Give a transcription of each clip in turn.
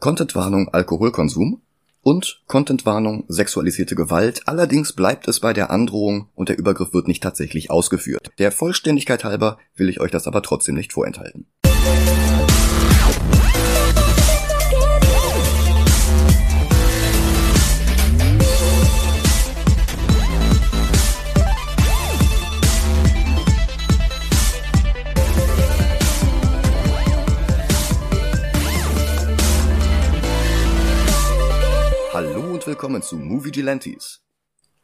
Contentwarnung Alkoholkonsum und Contentwarnung sexualisierte Gewalt, allerdings bleibt es bei der Androhung und der Übergriff wird nicht tatsächlich ausgeführt. Der Vollständigkeit halber will ich euch das aber trotzdem nicht vorenthalten. Willkommen zu Movie Gelantes.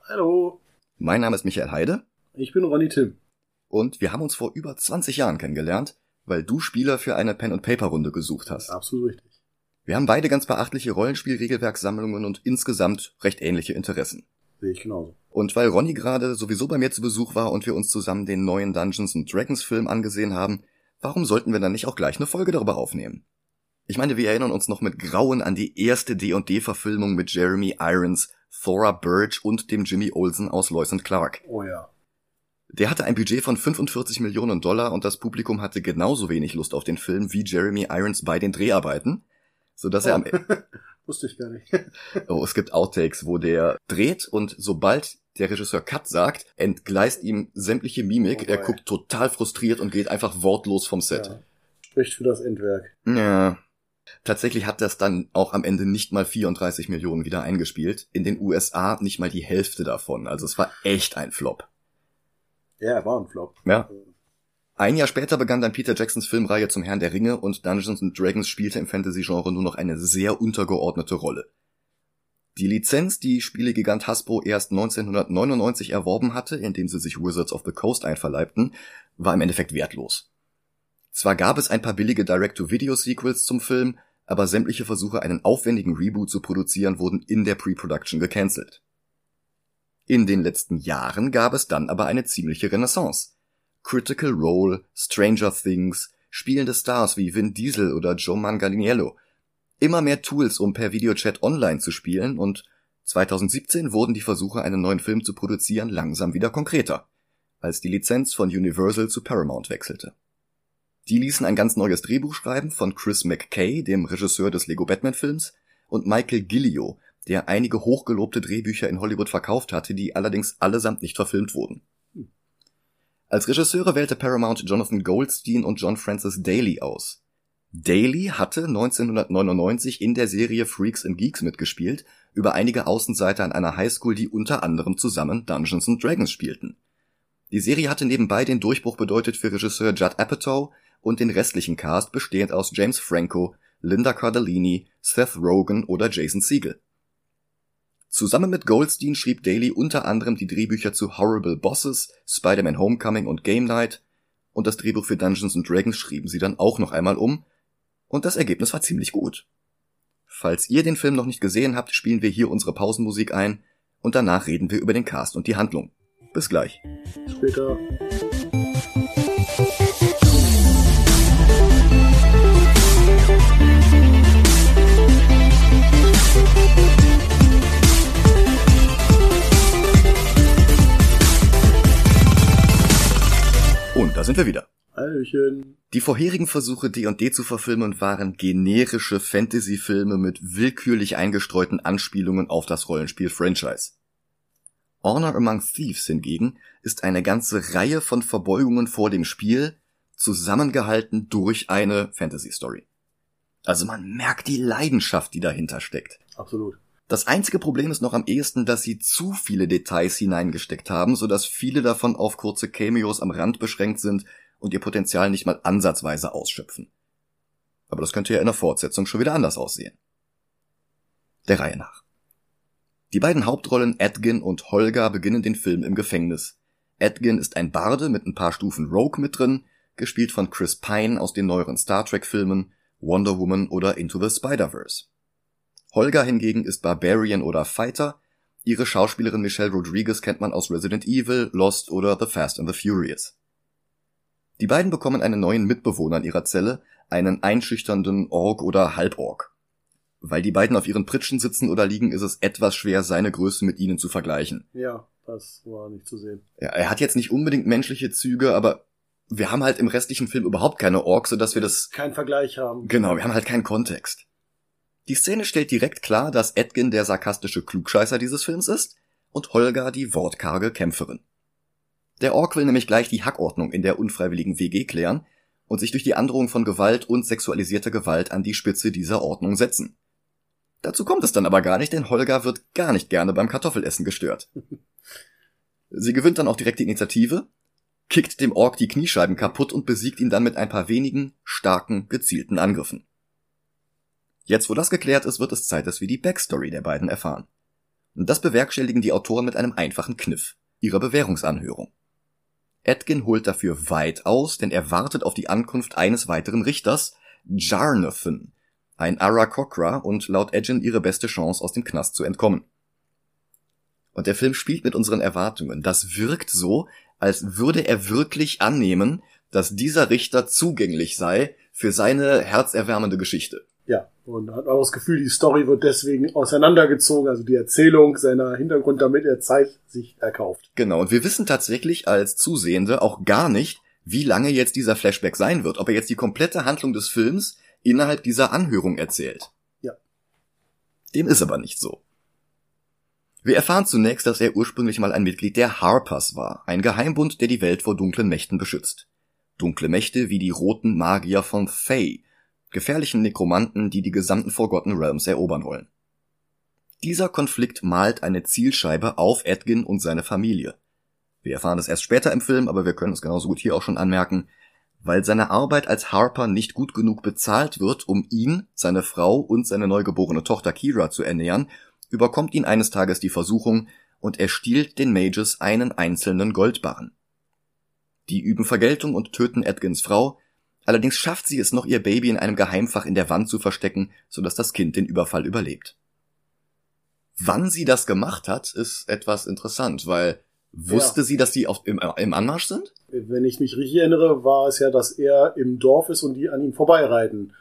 Hallo, Mein Name ist Michael Heide ich bin Ronny Tim. und wir haben uns vor über 20 Jahren kennengelernt, weil du Spieler für eine Pen-and-Paper-Runde gesucht hast. Absolut richtig. Wir haben beide ganz beachtliche Rollenspiel-Regelwerksammlungen und insgesamt recht ähnliche Interessen. Sehe ich genauso. Und weil Ronny gerade sowieso bei mir zu Besuch war und wir uns zusammen den neuen Dungeons and Dragons Film angesehen haben, warum sollten wir dann nicht auch gleich eine Folge darüber aufnehmen? Ich meine, wir erinnern uns noch mit Grauen an die erste D&D-Verfilmung mit Jeremy Irons, Thora Birch und dem Jimmy Olsen aus Lois and Clark. Oh ja. Der hatte ein Budget von 45 Millionen Dollar und das Publikum hatte genauso wenig Lust auf den Film wie Jeremy Irons bei den Dreharbeiten, sodass er am Wusste ich gar nicht. Oh, es gibt Outtakes, wo der dreht und sobald der Regisseur Cut sagt, entgleist ihm sämtliche Mimik. Oh er guckt total frustriert und geht einfach wortlos vom Set. Ja. Spricht für das Endwerk. Ja. Tatsächlich hat das dann auch am Ende nicht mal 34 Millionen wieder eingespielt. In den USA nicht mal die Hälfte davon. Also es war echt ein Flop. Ja, war ein Flop. Ja. Ein Jahr später begann dann Peter Jacksons Filmreihe zum Herrn der Ringe und Dungeons and Dragons spielte im Fantasy-Genre nur noch eine sehr untergeordnete Rolle. Die Lizenz, die Spielegigant Hasbro erst 1999 erworben hatte, indem sie sich Wizards of the Coast einverleibten, war im Endeffekt wertlos. Zwar gab es ein paar billige Direct-to-Video-Sequels zum Film, aber sämtliche Versuche, einen aufwendigen Reboot zu produzieren, wurden in der Pre-Production gecancelt. In den letzten Jahren gab es dann aber eine ziemliche Renaissance. Critical Role, Stranger Things, spielende Stars wie Vin Diesel oder Joe Manganiello. Immer mehr Tools, um per Videochat online zu spielen und 2017 wurden die Versuche, einen neuen Film zu produzieren, langsam wieder konkreter, als die Lizenz von Universal zu Paramount wechselte. Die ließen ein ganz neues Drehbuch schreiben von Chris McKay, dem Regisseur des Lego Batman Films, und Michael Gillio, der einige hochgelobte Drehbücher in Hollywood verkauft hatte, die allerdings allesamt nicht verfilmt wurden. Als Regisseure wählte Paramount Jonathan Goldstein und John Francis Daly aus. Daly hatte 1999 in der Serie Freaks and Geeks mitgespielt, über einige Außenseiter an einer Highschool, die unter anderem zusammen Dungeons and Dragons spielten. Die Serie hatte nebenbei den Durchbruch bedeutet für Regisseur Judd Apatow und den restlichen Cast bestehend aus James Franco, Linda Cardellini, Seth Rogen oder Jason Segel. Zusammen mit Goldstein schrieb Daly unter anderem die Drehbücher zu Horrible Bosses, Spider-Man Homecoming und Game Night und das Drehbuch für Dungeons Dragons schrieben sie dann auch noch einmal um und das Ergebnis war ziemlich gut. Falls ihr den Film noch nicht gesehen habt, spielen wir hier unsere Pausenmusik ein und danach reden wir über den Cast und die Handlung. Bis gleich. Später. Da sind wir wieder. Hallöchen. Die vorherigen Versuche, D&D zu verfilmen, waren generische Fantasy-Filme mit willkürlich eingestreuten Anspielungen auf das Rollenspiel-Franchise. Honor Among Thieves hingegen ist eine ganze Reihe von Verbeugungen vor dem Spiel, zusammengehalten durch eine Fantasy-Story. Also man merkt die Leidenschaft, die dahinter steckt. Absolut. Das einzige Problem ist noch am ehesten, dass sie zu viele Details hineingesteckt haben, sodass viele davon auf kurze Cameos am Rand beschränkt sind und ihr Potenzial nicht mal ansatzweise ausschöpfen. Aber das könnte ja in der Fortsetzung schon wieder anders aussehen. Der Reihe nach. Die beiden Hauptrollen Edgin und Holger beginnen den Film im Gefängnis. Edgin ist ein Barde mit ein paar Stufen Rogue mit drin, gespielt von Chris Pine aus den neueren Star Trek Filmen, Wonder Woman oder Into the Spider-Verse. Holger hingegen ist Barbarian oder Fighter. Ihre Schauspielerin Michelle Rodriguez kennt man aus Resident Evil, Lost oder The Fast and the Furious. Die beiden bekommen einen neuen Mitbewohner in ihrer Zelle, einen einschüchternden Ork oder Halbork. Weil die beiden auf ihren Pritschen sitzen oder liegen, ist es etwas schwer, seine Größe mit ihnen zu vergleichen. Ja, das war nicht zu sehen. Ja, er hat jetzt nicht unbedingt menschliche Züge, aber wir haben halt im restlichen Film überhaupt keine Orks, sodass wir das Kein Vergleich haben. Genau, wir haben halt keinen Kontext. Die Szene stellt direkt klar, dass Edgin der sarkastische Klugscheißer dieses Films ist und Holger die wortkarge Kämpferin. Der Ork will nämlich gleich die Hackordnung in der unfreiwilligen WG klären und sich durch die Androhung von Gewalt und sexualisierter Gewalt an die Spitze dieser Ordnung setzen. Dazu kommt es dann aber gar nicht, denn Holger wird gar nicht gerne beim Kartoffelessen gestört. Sie gewinnt dann auch direkt die Initiative, kickt dem Ork die Kniescheiben kaputt und besiegt ihn dann mit ein paar wenigen, starken, gezielten Angriffen. Jetzt, wo das geklärt ist, wird es Zeit, dass wir die Backstory der beiden erfahren. Und das bewerkstelligen die Autoren mit einem einfachen Kniff, ihrer Bewährungsanhörung. Edgin holt dafür weit aus, denn er wartet auf die Ankunft eines weiteren Richters, Jarnathan, ein Arakokra und laut Edgin ihre beste Chance, aus dem Knast zu entkommen. Und der Film spielt mit unseren Erwartungen. Das wirkt so, als würde er wirklich annehmen, dass dieser Richter zugänglich sei für seine herzerwärmende Geschichte. Ja, und hat auch das Gefühl, die Story wird deswegen auseinandergezogen, also die Erzählung seiner Hintergrund, damit er Zeit sich erkauft. Genau, und wir wissen tatsächlich als Zusehende auch gar nicht, wie lange jetzt dieser Flashback sein wird, ob er jetzt die komplette Handlung des Films innerhalb dieser Anhörung erzählt. Ja. Dem ist aber nicht so. Wir erfahren zunächst, dass er ursprünglich mal ein Mitglied der Harpers war, ein Geheimbund, der die Welt vor dunklen Mächten beschützt. Dunkle Mächte wie die roten Magier von Fae, gefährlichen Nekromanten, die die gesamten Forgotten Realms erobern wollen. Dieser Konflikt malt eine Zielscheibe auf Edgin und seine Familie. Wir erfahren es erst später im Film, aber wir können es genauso gut hier auch schon anmerken, weil seine Arbeit als Harper nicht gut genug bezahlt wird, um ihn, seine Frau und seine neugeborene Tochter Kira zu ernähren, überkommt ihn eines Tages die Versuchung und er stiehlt den Mages einen einzelnen Goldbarren. Die üben Vergeltung und töten Edgins Frau, Allerdings schafft sie es noch, ihr Baby in einem Geheimfach in der Wand zu verstecken, sodass das Kind den Überfall überlebt. Wann sie das gemacht hat, ist etwas interessant, weil wusste ja. sie, dass die auf, im, im Anmarsch sind? Wenn ich mich richtig erinnere, war es ja, dass er im Dorf ist und die an ihm vorbeireiten.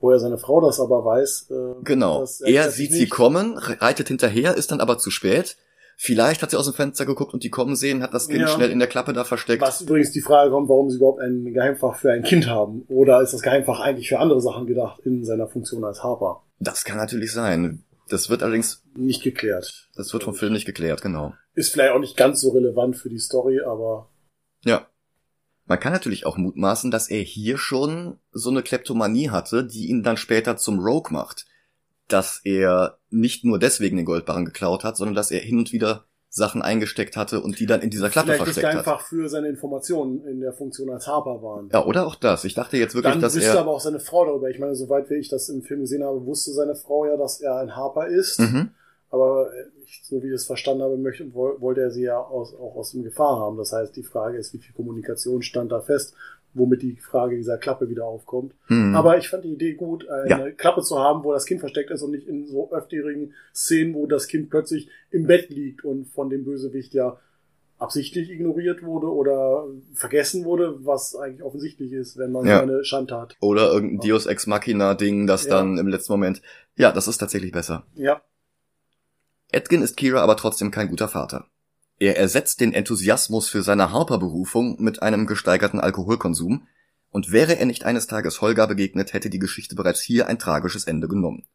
Woher seine Frau das aber weiß. Äh, genau. er sieht sie kommen, reitet hinterher, ist dann aber zu spät Vielleicht hat sie aus dem Fenster geguckt und die kommen sehen, hat das Kind ja. schnell in der Klappe da versteckt. Was übrigens die Frage kommt, warum sie überhaupt ein Geheimfach für ein Kind haben. Oder ist das Geheimfach eigentlich für andere Sachen gedacht in seiner Funktion als Harper? Das kann natürlich sein. Das wird allerdings nicht geklärt. Das wird vom Film nicht geklärt, genau. Ist vielleicht auch nicht ganz so relevant für die Story, aber. Ja. Man kann natürlich auch mutmaßen, dass er hier schon so eine Kleptomanie hatte, die ihn dann später zum Rogue macht dass er nicht nur deswegen den Goldbarren geklaut hat, sondern dass er hin und wieder Sachen eingesteckt hatte und die dann in dieser Klappe Vielleicht versteckt hat. einfach für seine Informationen in der Funktion als Harper waren. Ja, oder auch das. Ich dachte jetzt wirklich, dann dass er... Dann wüsste aber auch seine Frau darüber. Ich meine, soweit wie ich das im Film gesehen habe, wusste seine Frau ja, dass er ein Harper ist. Mhm. Aber ich, so wie ich es verstanden habe, möchte, wollte er sie ja aus, auch aus dem Gefahr haben. Das heißt, die Frage ist, wie viel Kommunikation stand da fest womit die Frage dieser Klappe wieder aufkommt. Hm. Aber ich fand die Idee gut, eine ja. Klappe zu haben, wo das Kind versteckt ist und nicht in so öfterigen Szenen, wo das Kind plötzlich im Bett liegt und von dem Bösewicht ja absichtlich ignoriert wurde oder vergessen wurde, was eigentlich offensichtlich ist, wenn man ja. eine hat. Oder irgendein Dios Ex Machina Ding, das ja. dann im letzten Moment, ja, das ist tatsächlich besser. Ja. Edgin ist Kira aber trotzdem kein guter Vater. Er ersetzt den Enthusiasmus für seine Harper-Berufung mit einem gesteigerten Alkoholkonsum, und wäre er nicht eines Tages Holger begegnet, hätte die Geschichte bereits hier ein tragisches Ende genommen.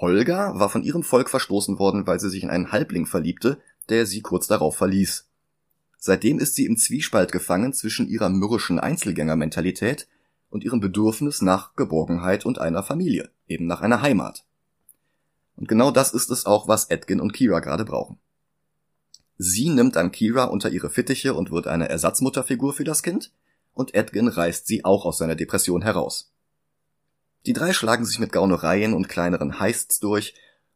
Holger war von ihrem Volk verstoßen worden, weil sie sich in einen Halbling verliebte, der sie kurz darauf verließ. Seitdem ist sie im Zwiespalt gefangen zwischen ihrer mürrischen Einzelgängermentalität und ihrem Bedürfnis nach Geborgenheit und einer Familie, eben nach einer Heimat. Und genau das ist es auch, was Edgin und Kira gerade brauchen. Sie nimmt an Kira unter ihre Fittiche und wird eine Ersatzmutterfigur für das Kind, und Edgin reißt sie auch aus seiner Depression heraus. Die drei schlagen sich mit Gaunereien und kleineren Heists durch,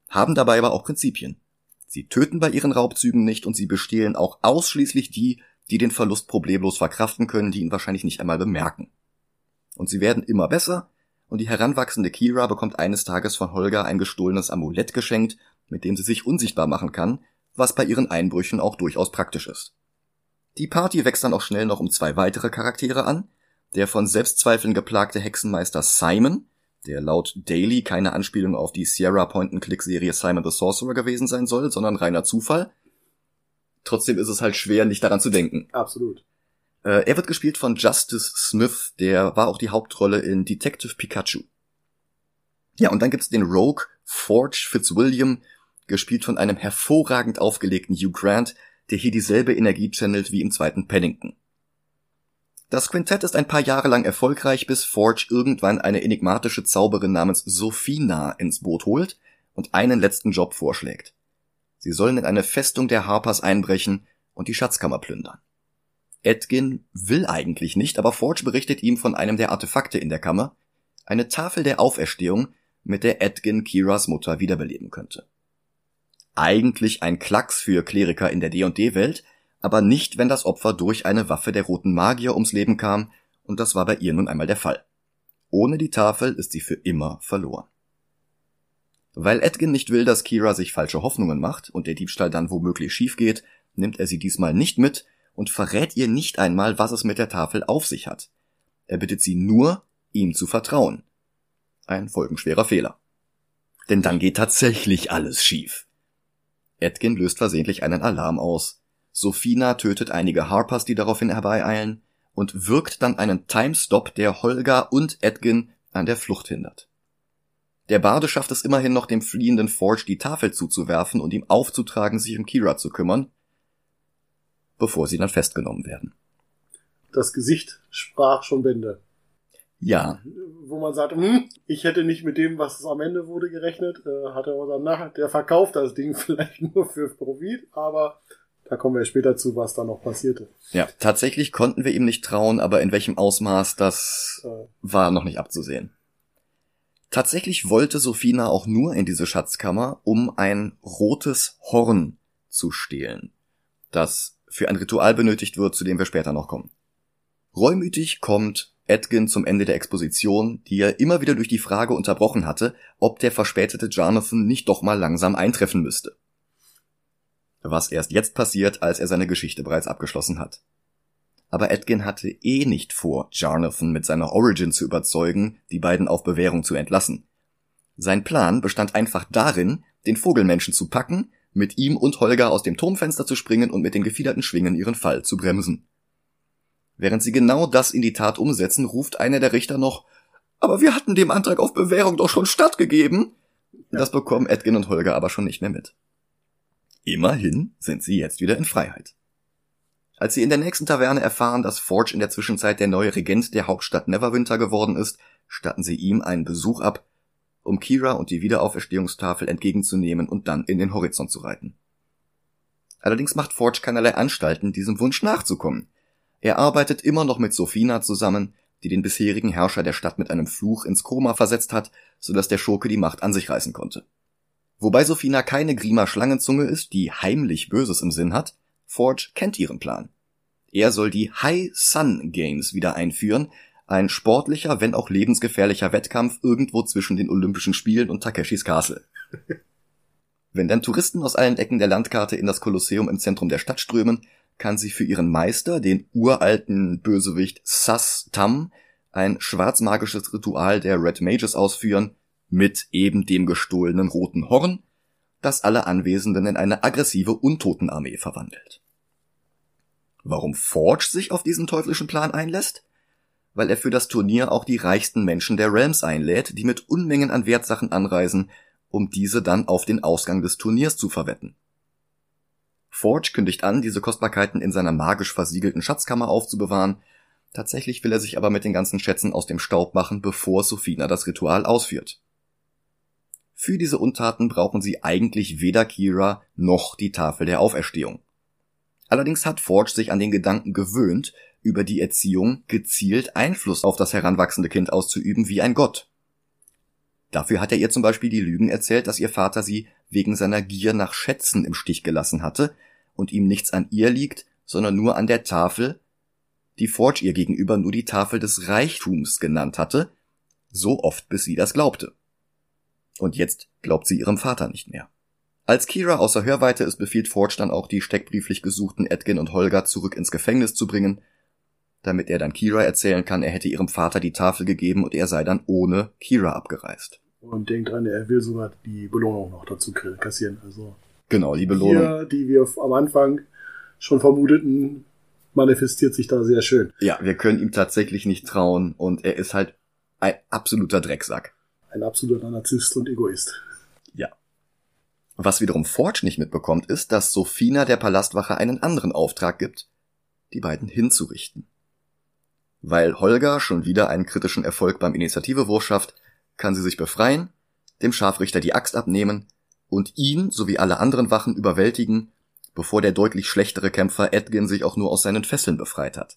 haben dabei aber auch Prinzipien. Sie töten bei ihren Raubzügen nicht und sie bestehlen auch ausschließlich die, die den Verlust problemlos verkraften können, die ihn wahrscheinlich nicht einmal bemerken. Und sie werden immer besser, und die heranwachsende Kira bekommt eines Tages von Holger ein gestohlenes Amulett geschenkt, mit dem sie sich unsichtbar machen kann, was bei ihren Einbrüchen auch durchaus praktisch ist. Die Party wächst dann auch schnell noch um zwei weitere Charaktere an, der von Selbstzweifeln geplagte Hexenmeister Simon, der laut Daily keine Anspielung auf die Sierra Point-and-Click-Serie Simon the Sorcerer gewesen sein soll, sondern reiner Zufall. Trotzdem ist es halt schwer, nicht daran zu denken. Absolut. Äh, er wird gespielt von Justice Smith, der war auch die Hauptrolle in Detective Pikachu. Ja, und dann gibt's den Rogue Forge Fitzwilliam, gespielt von einem hervorragend aufgelegten Hugh Grant, der hier dieselbe Energie channelt wie im zweiten Paddington. Das Quintett ist ein paar Jahre lang erfolgreich, bis Forge irgendwann eine enigmatische Zauberin namens Sophina ins Boot holt und einen letzten Job vorschlägt. Sie sollen in eine Festung der Harpers einbrechen und die Schatzkammer plündern. Edgin will eigentlich nicht, aber Forge berichtet ihm von einem der Artefakte in der Kammer, eine Tafel der Auferstehung, mit der Edgin Kiras Mutter wiederbeleben könnte. Eigentlich ein Klacks für Kleriker in der D&D-Welt, aber nicht, wenn das Opfer durch eine Waffe der roten Magier ums Leben kam, und das war bei ihr nun einmal der Fall. Ohne die Tafel ist sie für immer verloren. Weil Edgin nicht will, dass Kira sich falsche Hoffnungen macht und der Diebstahl dann womöglich schief geht, nimmt er sie diesmal nicht mit und verrät ihr nicht einmal, was es mit der Tafel auf sich hat. Er bittet sie nur, ihm zu vertrauen. Ein folgenschwerer Fehler. Denn dann geht tatsächlich alles schief. Edgin löst versehentlich einen Alarm aus. Sophina tötet einige Harpers, die daraufhin herbeieilen, und wirkt dann einen Timestop, der Holga und Edgin an der Flucht hindert. Der Barde schafft es immerhin noch, dem fliehenden Forge die Tafel zuzuwerfen und ihm aufzutragen, sich um Kira zu kümmern, bevor sie dann festgenommen werden. Das Gesicht sprach schon Bände. Ja. Wo man sagt, hm, ich hätte nicht mit dem, was es am Ende wurde, gerechnet. Äh, hat er aber danach, der verkauft das Ding vielleicht nur für Profit, aber da kommen wir später zu, was da noch passierte. Ja, tatsächlich konnten wir ihm nicht trauen, aber in welchem Ausmaß, das äh. war noch nicht abzusehen. Tatsächlich wollte Sophina auch nur in diese Schatzkammer, um ein rotes Horn zu stehlen, das für ein Ritual benötigt wird, zu dem wir später noch kommen. Reumütig kommt Edgin zum Ende der Exposition, die er immer wieder durch die Frage unterbrochen hatte, ob der verspätete Jonathan nicht doch mal langsam eintreffen müsste was erst jetzt passiert, als er seine Geschichte bereits abgeschlossen hat. Aber Edgin hatte eh nicht vor, Jarnathan mit seiner Origin zu überzeugen, die beiden auf Bewährung zu entlassen. Sein Plan bestand einfach darin, den Vogelmenschen zu packen, mit ihm und Holger aus dem Turmfenster zu springen und mit den gefiederten Schwingen ihren Fall zu bremsen. Während sie genau das in die Tat umsetzen, ruft einer der Richter noch, aber wir hatten dem Antrag auf Bewährung doch schon stattgegeben. Das bekommen Edgin und Holger aber schon nicht mehr mit. Immerhin sind sie jetzt wieder in Freiheit. Als sie in der nächsten Taverne erfahren, dass Forge in der Zwischenzeit der neue Regent der Hauptstadt Neverwinter geworden ist, statten sie ihm einen Besuch ab, um Kira und die Wiederauferstehungstafel entgegenzunehmen und dann in den Horizont zu reiten. Allerdings macht Forge keinerlei Anstalten, diesem Wunsch nachzukommen. Er arbeitet immer noch mit Sophina zusammen, die den bisherigen Herrscher der Stadt mit einem Fluch ins Koma versetzt hat, so dass der Schurke die Macht an sich reißen konnte. Wobei Sophina keine Grima Schlangenzunge ist, die heimlich Böses im Sinn hat, Forge kennt ihren Plan. Er soll die High Sun Games wieder einführen, ein sportlicher, wenn auch lebensgefährlicher Wettkampf irgendwo zwischen den Olympischen Spielen und Takeshis Castle. wenn dann Touristen aus allen Ecken der Landkarte in das Kolosseum im Zentrum der Stadt strömen, kann sie für ihren Meister, den uralten Bösewicht Sass Tam, ein schwarzmagisches Ritual der Red Mages ausführen, mit eben dem gestohlenen roten Horn, das alle Anwesenden in eine aggressive Untotenarmee verwandelt. Warum Forge sich auf diesen teuflischen Plan einlässt? Weil er für das Turnier auch die reichsten Menschen der Realms einlädt, die mit Unmengen an Wertsachen anreisen, um diese dann auf den Ausgang des Turniers zu verwetten. Forge kündigt an, diese Kostbarkeiten in seiner magisch versiegelten Schatzkammer aufzubewahren, tatsächlich will er sich aber mit den ganzen Schätzen aus dem Staub machen, bevor Sophina das Ritual ausführt. Für diese Untaten brauchen sie eigentlich weder Kira noch die Tafel der Auferstehung. Allerdings hat Forge sich an den Gedanken gewöhnt, über die Erziehung gezielt Einfluss auf das heranwachsende Kind auszuüben wie ein Gott. Dafür hat er ihr zum Beispiel die Lügen erzählt, dass ihr Vater sie wegen seiner Gier nach Schätzen im Stich gelassen hatte und ihm nichts an ihr liegt, sondern nur an der Tafel, die Forge ihr gegenüber nur die Tafel des Reichtums genannt hatte, so oft bis sie das glaubte. Und jetzt glaubt sie ihrem Vater nicht mehr. Als Kira außer Hörweite ist, befiehlt Forge dann auch die steckbrieflich gesuchten Edgin und Holger zurück ins Gefängnis zu bringen, damit er dann Kira erzählen kann, er hätte ihrem Vater die Tafel gegeben und er sei dann ohne Kira abgereist. Und denkt dran, er will sogar die Belohnung noch dazu kassieren. Also genau, die Belohnung. Hier, die wir am Anfang schon vermuteten, manifestiert sich da sehr schön. Ja, wir können ihm tatsächlich nicht trauen und er ist halt ein absoluter Drecksack. ein absoluter Narzisst und Egoist. Ja. Was wiederum Forge nicht mitbekommt, ist, dass Sophina der Palastwache einen anderen Auftrag gibt, die beiden hinzurichten. Weil Holger schon wieder einen kritischen Erfolg beim Initiativewurf schafft, kann sie sich befreien, dem Scharfrichter die Axt abnehmen und ihn sowie alle anderen Wachen überwältigen, bevor der deutlich schlechtere Kämpfer Edgin sich auch nur aus seinen Fesseln befreit hat.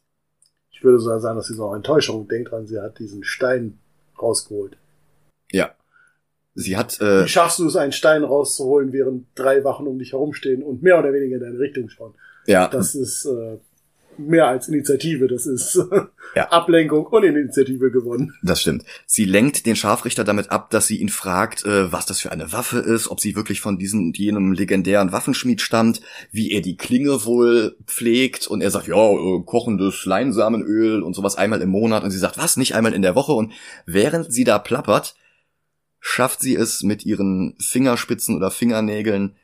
Ich würde so sagen, dass sie so auch Enttäuschung denkt dran, sie hat diesen Stein rausgeholt. Ja. Sie hat. Äh, Wie schaffst du es, einen Stein rauszuholen, während drei Wachen um dich herumstehen und mehr oder weniger in deine Richtung schauen? Ja. Das ist äh, mehr als Initiative, das ist ja. Ablenkung und Initiative gewonnen. Das stimmt. Sie lenkt den Scharfrichter damit ab, dass sie ihn fragt, äh, was das für eine Waffe ist, ob sie wirklich von diesem und jenem legendären Waffenschmied stammt, wie er die Klinge wohl pflegt und er sagt, ja, äh, kochendes Leinsamenöl und sowas einmal im Monat und sie sagt, was, nicht einmal in der Woche und während sie da plappert, schafft sie es mit ihren Fingerspitzen oder Fingernägeln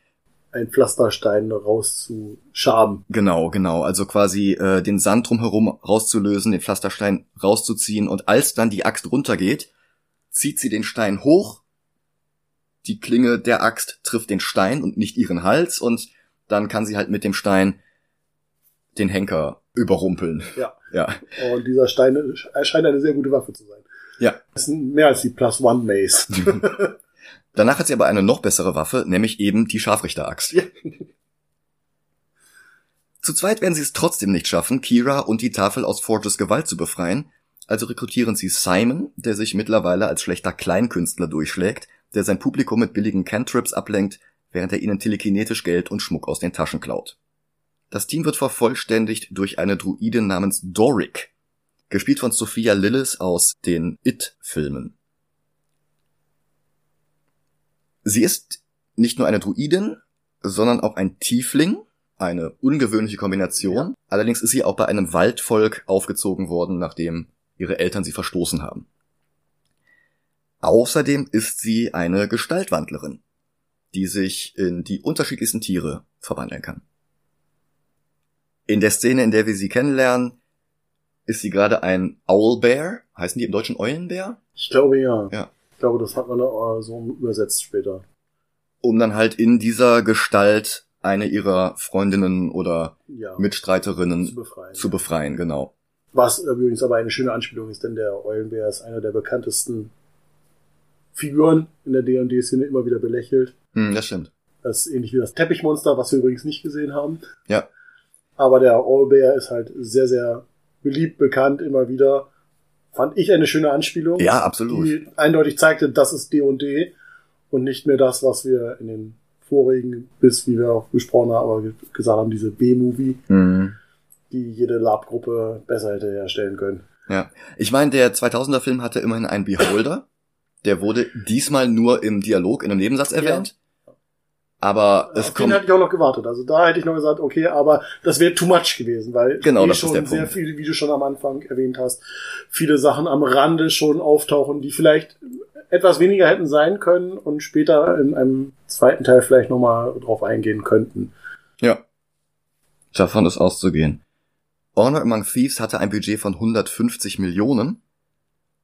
ein Pflasterstein rauszuschaben. Genau, genau. Also quasi äh, den Sand drumherum rauszulösen, den Pflasterstein rauszuziehen und als dann die Axt runtergeht, zieht sie den Stein hoch, die Klinge der Axt trifft den Stein und nicht ihren Hals und dann kann sie halt mit dem Stein den Henker überrumpeln. Ja. Ja. Und dieser Stein scheint eine sehr gute Waffe zu sein. Ja. Das ist mehr als die Plus One Mace. Danach hat sie aber eine noch bessere Waffe, nämlich eben die Scharfrichteraxt. Ja. Zu zweit werden sie es trotzdem nicht schaffen, Kira und die Tafel aus Forges Gewalt zu befreien, also rekrutieren sie Simon, der sich mittlerweile als schlechter Kleinkünstler durchschlägt, der sein Publikum mit billigen Cantrips ablenkt, während er ihnen telekinetisch Geld und Schmuck aus den Taschen klaut. Das Team wird vervollständigt durch eine Druidin namens Doric, gespielt von Sophia Lillis aus den It-Filmen. Sie ist nicht nur eine Druidin, sondern auch ein Tiefling, eine ungewöhnliche Kombination. Ja. Allerdings ist sie auch bei einem Waldvolk aufgezogen worden, nachdem ihre Eltern sie verstoßen haben. Außerdem ist sie eine Gestaltwandlerin, die sich in die unterschiedlichsten Tiere verwandeln kann. In der Szene, in der wir sie kennenlernen, ist sie gerade ein Owlbear. Heißen die im Deutschen Eulenbär? Ich glaube ja. Ja. Ich glaube, das hat man so übersetzt später. Um dann halt in dieser Gestalt eine ihrer Freundinnen oder ja, Mitstreiterinnen zu befreien. zu befreien, genau. Was übrigens aber eine schöne Anspielung ist, denn der Eulenbär ist einer der bekanntesten Figuren in der D&D-Szene immer wieder belächelt. Hm, das stimmt. Das ist ähnlich wie das Teppichmonster, was wir übrigens nicht gesehen haben. Ja. Aber der Owlbear ist halt sehr, sehr beliebt, bekannt, immer wieder. Fand ich eine schöne Anspielung. Ja, absolut. Die eindeutig zeigte, das ist D&D und nicht mehr das, was wir in den vorigen, bis wie wir auch besprochen haben, aber gesagt haben, diese B-Movie, Mhm. die jede Lab-Gruppe besser hätte herstellen können. Ja. Ich meine, der 2000er Film hatte immerhin einen Beholder. Der wurde diesmal nur im Dialog, in einem Nebensatz erwähnt. Aber es Auf den kommt, hätte ich auch noch gewartet. Also da hätte ich noch gesagt, okay, aber das wäre too much gewesen, weil Genau, eh schon sehr Punkt. viele, wie du schon am Anfang erwähnt hast, viele Sachen am Rande schon auftauchen, die vielleicht etwas weniger hätten sein können und später in einem zweiten Teil vielleicht nochmal drauf eingehen könnten. ja. Davon ist auszugehen. Honor Among Thieves hatte ein Budget von 150 Millionen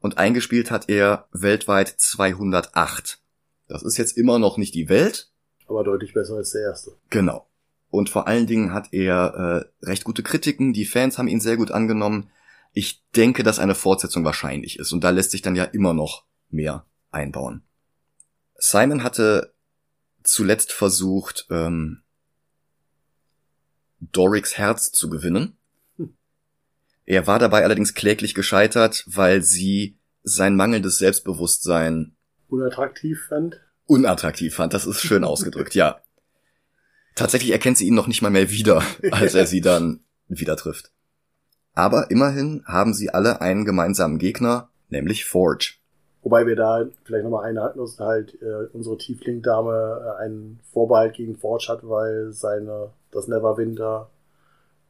und eingespielt hat er weltweit 208. Das ist jetzt immer noch nicht die Welt, Aber deutlich besser als der erste. Genau. Und vor allen Dingen hat er äh, recht gute Kritiken, die Fans haben ihn sehr gut angenommen. Ich denke, dass eine Fortsetzung wahrscheinlich ist und da lässt sich dann ja immer noch mehr einbauen. Simon hatte zuletzt versucht, ähm, Dorics Herz zu gewinnen. Er war dabei allerdings kläglich gescheitert, weil sie sein mangelndes Selbstbewusstsein Unattraktiv fand. Unattraktiv fand. Das ist schön ausgedrückt, ja. Tatsächlich erkennt sie ihn noch nicht mal mehr wieder, als er sie dann wieder trifft. Aber immerhin haben sie alle einen gemeinsamen Gegner, nämlich Forge. Wobei wir da vielleicht nochmal einhalten müssen, halt äh, unsere Tiefling-Dame äh, einen Vorbehalt gegen Forge hat, weil seine, das Neverwinter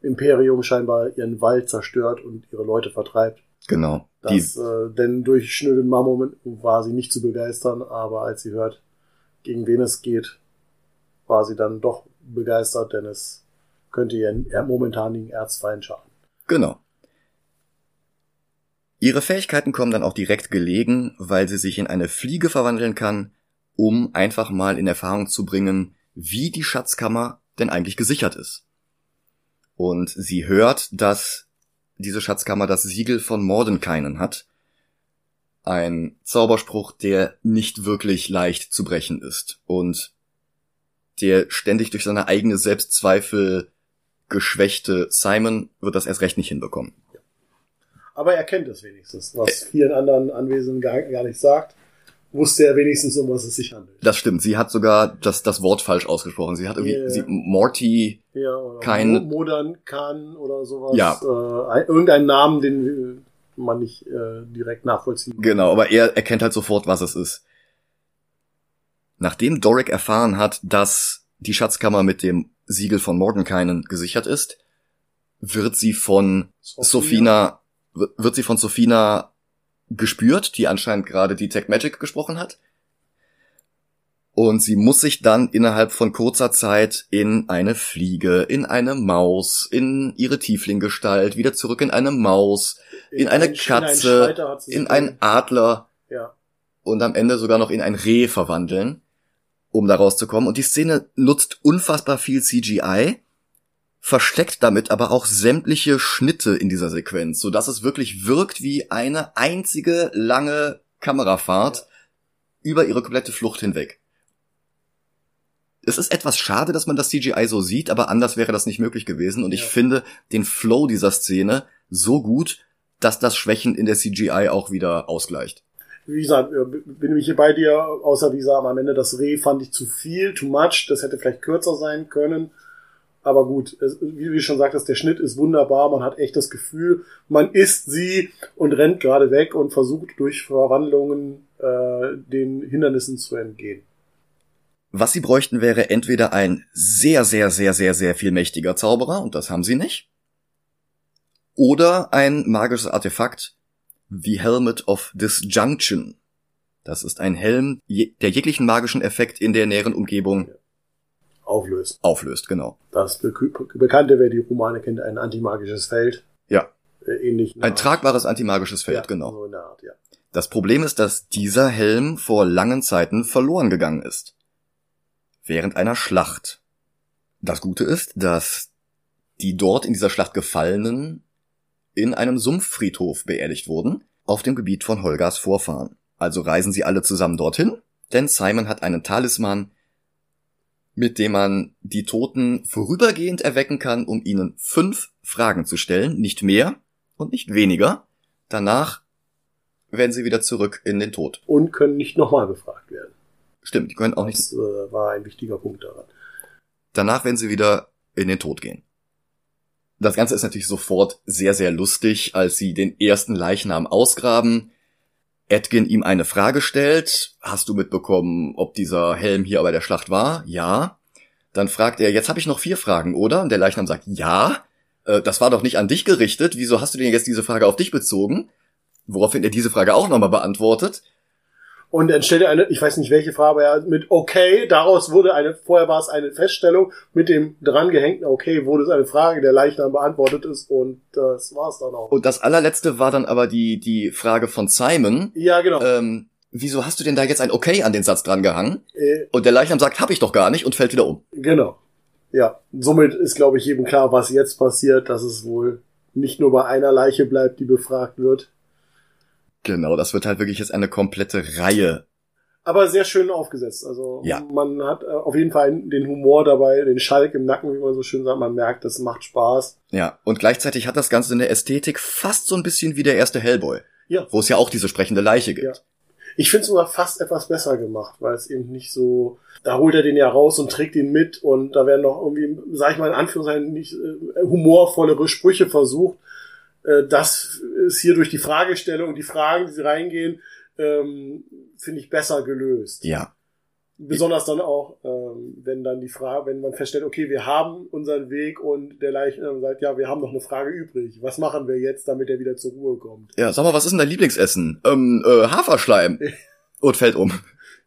Imperium scheinbar ihren Wald zerstört und ihre Leute vertreibt. Genau. Die, Das, äh, denn durch schnöden Mammon war sie nicht zu begeistern, aber als sie hört, gegen wen es geht, war sie dann doch begeistert, denn es könnte ihren momentanigen Erzfeind schaden. genau. Ihre Fähigkeiten kommen dann auch direkt gelegen, weil sie sich in eine Fliege verwandeln kann, um einfach mal in Erfahrung zu bringen, wie die Schatzkammer denn eigentlich gesichert ist. Und sie hört, dass diese Schatzkammer das Siegel von Mordenkainen hat. Ein Zauberspruch, der nicht wirklich leicht zu brechen ist und der ständig durch seine eigene Selbstzweifel geschwächte Simon wird das erst recht nicht hinbekommen. Aber er kennt es wenigstens, was vielen anderen Anwesenden gar, gar nicht sagt. Wusste er wenigstens, um was es sich handelt. Das stimmt. Sie hat sogar das, das Wort falsch ausgesprochen. Sie hat irgendwie yeah. sie, Morty ja, kein Modern kann oder sowas. Ja. Äh, irgendeinen Namen, den man nicht äh, direkt nachvollziehen. Genau, aber er erkennt halt sofort, was es ist. Nachdem Doric erfahren hat, dass die Schatzkammer mit dem Siegel von Mordenkainen gesichert ist, wird sie von Sophina, Sophina wird sie von Sophina gespürt, die anscheinend gerade Detect Magic gesprochen hat. Und sie muss sich dann innerhalb von kurzer Zeit in eine Fliege, in eine Maus, in ihre Tieflinggestalt, wieder zurück in eine Maus, in, in eine Katze, in, in einen Adler ja. und am Ende sogar noch in ein Reh verwandeln um da rauszukommen. Und die Szene nutzt unfassbar viel CGI, versteckt damit aber auch sämtliche Schnitte in dieser Sequenz, so dass es wirklich wirkt wie eine einzige lange Kamerafahrt ja. über ihre komplette Flucht hinweg. Es ist etwas schade, dass man das CGI so sieht, aber anders wäre das nicht möglich gewesen. Und ja. ich finde den Flow dieser Szene so gut, dass das Schwächen in der CGI auch wieder ausgleicht wie gesagt, äh, bin ich hier bei dir, außer wie gesagt, am Ende das Reh fand ich zu viel, too much, das hätte vielleicht kürzer sein können. Aber gut, wie du schon sagtest, der Schnitt ist wunderbar, man hat echt das Gefühl, man isst sie und rennt gerade weg und versucht durch Verwandlungen äh, den Hindernissen zu entgehen. Was sie bräuchten, wäre entweder ein sehr, sehr, sehr, sehr, sehr viel mächtiger Zauberer, und das haben sie nicht, oder ein magisches Artefakt, The Helmet of Disjunction. Das ist ein Helm, der jeglichen magischen Effekt in der näheren Umgebung auflöst. Auflöst, genau. Das Be Bekannte, wer die Romane kennt, ein antimagisches Feld. Ja. Äh, ähnlich. Ein tragbares antimagisches Feld, ja, genau. So in der Art, ja. Das Problem ist, dass dieser Helm vor langen Zeiten verloren gegangen ist. Während einer Schlacht. Das Gute ist, dass die dort in dieser Schlacht Gefallenen in einem Sumpffriedhof beerdigt wurden, auf dem Gebiet von Holgers Vorfahren. Also reisen sie alle zusammen dorthin, denn Simon hat einen Talisman, mit dem man die Toten vorübergehend erwecken kann, um ihnen fünf Fragen zu stellen, nicht mehr und nicht weniger. Danach werden sie wieder zurück in den Tod. Und können nicht nochmal befragt werden. Stimmt, die können auch nicht. Das äh, war ein wichtiger Punkt daran. Danach werden sie wieder in den Tod gehen. Das Ganze ist natürlich sofort sehr, sehr lustig, als sie den ersten Leichnam ausgraben. Edgin ihm eine Frage stellt. Hast du mitbekommen, ob dieser Helm hier bei der Schlacht war? Ja. Dann fragt er, jetzt habe ich noch vier Fragen, oder? Und der Leichnam sagt, ja. Äh, das war doch nicht an dich gerichtet. Wieso hast du denn jetzt diese Frage auf dich bezogen? Woraufhin er diese Frage auch nochmal beantwortet. Und dann stellt er eine, ich weiß nicht welche Farbe er mit okay, daraus wurde eine, vorher war es eine Feststellung, mit dem drangehängten okay wurde es eine Frage, der Leichnam beantwortet ist und das war's dann auch. Und das allerletzte war dann aber die, die Frage von Simon. Ja, genau. Ähm, wieso hast du denn da jetzt ein okay an den Satz drangehangen? Äh, und der Leichnam sagt, hab ich doch gar nicht und fällt wieder um. Genau. Ja, somit ist, glaube ich, jedem klar, was jetzt passiert, dass es wohl nicht nur bei einer Leiche bleibt, die befragt wird. Genau, das wird halt wirklich jetzt eine komplette Reihe. Aber sehr schön aufgesetzt. Also ja. man hat äh, auf jeden Fall den Humor dabei, den Schalk im Nacken, wie man so schön sagt. Man merkt, das macht Spaß. Ja, und gleichzeitig hat das Ganze eine Ästhetik fast so ein bisschen wie der erste Hellboy. Ja. Wo es ja auch diese sprechende Leiche gibt. Ja. Ich finde es sogar fast etwas besser gemacht, weil es eben nicht so, da holt er den ja raus und trägt ihn mit und da werden noch irgendwie, sag ich mal in Anführungszeichen, nicht äh, humorvollere Sprüche versucht, äh, das ist hier durch die Fragestellung, die Fragen, die sie reingehen, ähm, finde ich besser gelöst. Ja. Besonders dann auch, ähm, wenn dann die Frage, wenn man feststellt, okay, wir haben unseren Weg und der Leichnam sagt, ja, wir haben noch eine Frage übrig. Was machen wir jetzt, damit er wieder zur Ruhe kommt? Ja, sag mal, was ist denn dein Lieblingsessen? Ähm, äh, Haferschleim. und fällt um.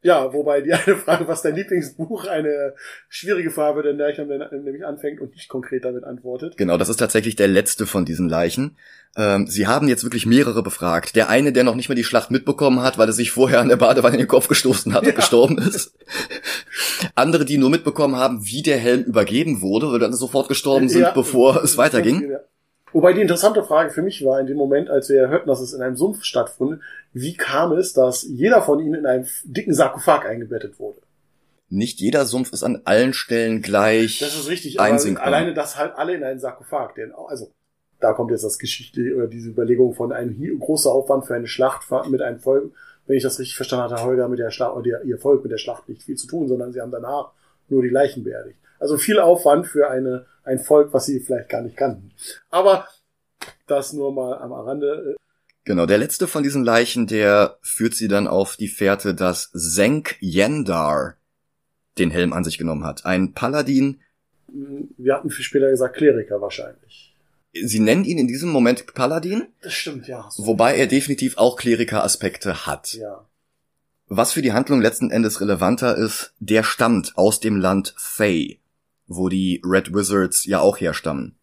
Ja, wobei die eine Frage, was dein Lieblingsbuch, eine schwierige Frage, denn der nämlich anfängt und nicht konkret damit antwortet. Genau, das ist tatsächlich der letzte von diesen Leichen. Ähm, sie haben jetzt wirklich mehrere befragt. Der eine, der noch nicht mal die Schlacht mitbekommen hat, weil er sich vorher an der Badewanne in den Kopf gestoßen hat ja. und gestorben ist. Andere, die nur mitbekommen haben, wie der Helm übergeben wurde, weil dann sofort gestorben sind, ja. bevor es weiterging. Ja. Wobei die interessante Frage für mich war in dem Moment, als wir hörten, dass es in einem Sumpf stattfand, wie kam es, dass jeder von ihnen in einem dicken Sarkophag eingebettet wurde? Nicht jeder Sumpf ist an allen Stellen gleich. Das ist richtig, aber alleine das halt alle in einen Sarkophag, denn also da kommt jetzt das Geschichte oder diese Überlegung von einem großer Aufwand für eine Schlacht mit einem Volk. Wenn ich das richtig verstanden hatte, Holger mit der Schlacht oder ihr Volk mit der Schlacht nicht viel zu tun, sondern sie haben danach nur die Leichen beerdigt. Also viel Aufwand für eine, ein Volk, was sie vielleicht gar nicht kannten. Aber das nur mal am Rande. Genau, der letzte von diesen Leichen, der führt sie dann auf die Fährte, dass Zenk Yendar den Helm an sich genommen hat. Ein Paladin. Wir hatten viel später gesagt Kleriker wahrscheinlich. Sie nennen ihn in diesem Moment Paladin. Das stimmt, ja. So wobei er definitiv auch Kleriker-Aspekte hat. Ja. Was für die Handlung letzten Endes relevanter ist, der stammt aus dem Land Thay wo die Red Wizards ja auch herstammen.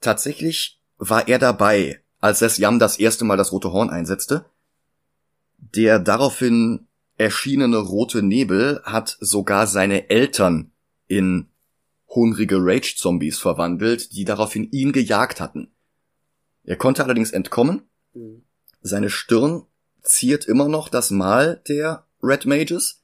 Tatsächlich war er dabei, als es Yam das erste Mal das rote Horn einsetzte. Der daraufhin erschienene rote Nebel hat sogar seine Eltern in hungrige Rage-Zombies verwandelt, die daraufhin ihn gejagt hatten. Er konnte allerdings entkommen. Mhm. Seine Stirn ziert immer noch das Mal der Red Mages.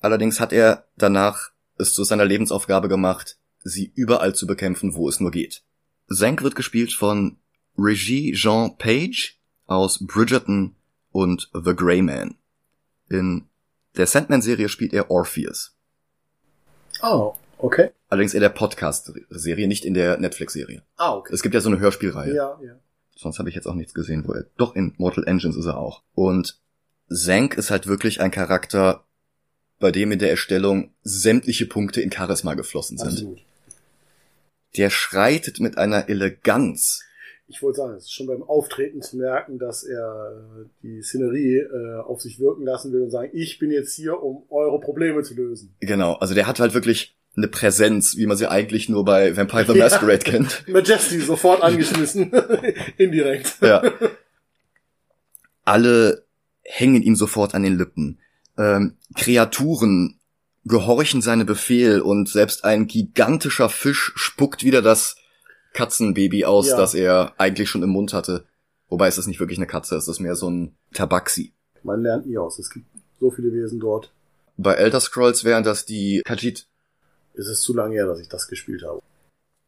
Allerdings hat er danach es zu seiner Lebensaufgabe gemacht, sie überall zu bekämpfen, wo es nur geht. Zank wird gespielt von Regie Jean Page aus Bridgerton und The Grey Man. In der Sandman-Serie spielt er Orpheus. Oh, okay. Allerdings in der Podcast-Serie, nicht in der Netflix-Serie. Ah, okay. Es gibt ja so eine Hörspielreihe. Ja, ja. Sonst habe ich jetzt auch nichts gesehen, wo er. Doch, in Mortal Engines ist er auch. Und Zank ist halt wirklich ein Charakter, bei dem in der Erstellung sämtliche Punkte in Charisma geflossen sind. Absolut. Der schreitet mit einer Eleganz. Ich wollte sagen, es ist schon beim Auftreten zu merken, dass er äh, die Szenerie äh, auf sich wirken lassen will und sagen, ich bin jetzt hier, um eure Probleme zu lösen. Genau, also der hat halt wirklich eine Präsenz, wie man sie eigentlich nur bei Vampire the Masquerade ja. kennt. Majesty sofort angeschmissen. Indirekt. Ja. Alle hängen ihm sofort an den Lippen ähm, Kreaturen gehorchen seine Befehl und selbst ein gigantischer Fisch spuckt wieder das Katzenbaby aus, ja. das er eigentlich schon im Mund hatte. Wobei es ist nicht wirklich eine Katze, es ist mehr so ein Tabaxi. Man lernt nie aus, es gibt so viele Wesen dort. Bei Elder Scrolls wären das die Khajiit. Es ist zu lange her, dass ich das gespielt habe.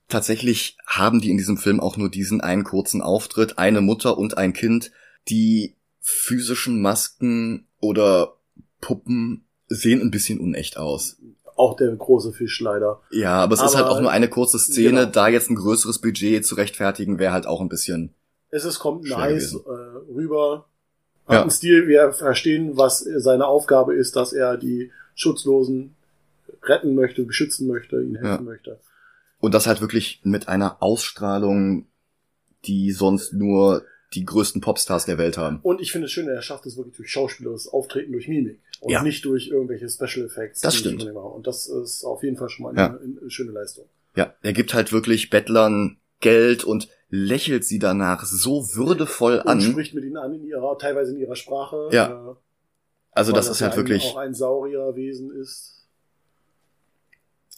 Tatsächlich haben die in diesem Film auch nur diesen einen kurzen Auftritt, eine Mutter und ein Kind, die physischen Masken oder Puppen sehen ein bisschen unecht aus. Auch der große Fisch leider. Ja, aber es aber ist halt auch nur eine kurze Szene. Genau. Da jetzt ein größeres Budget zu rechtfertigen, wäre halt auch ein bisschen. Es ist, kommt nice äh, rüber. Hat ja. einen Stil, wir verstehen, was seine Aufgabe ist, dass er die Schutzlosen retten möchte, beschützen möchte, ihnen helfen ja. möchte. Und das halt wirklich mit einer Ausstrahlung, die sonst nur die größten Popstars der Welt haben. Und ich finde es schön, er schafft es wirklich durch schauspielerisches Auftreten, durch Mimik. Und ja. nicht durch irgendwelche Special Effects. Das stimmt. Und das ist auf jeden Fall schon mal eine, ja. eine schöne Leistung. Ja, er gibt halt wirklich Bettlern Geld und lächelt sie danach so würdevoll an. Und spricht mit ihnen an in ihrer, teilweise in ihrer Sprache. Ja. Äh, also das ist halt wirklich. auch ein Saurierwesen ist.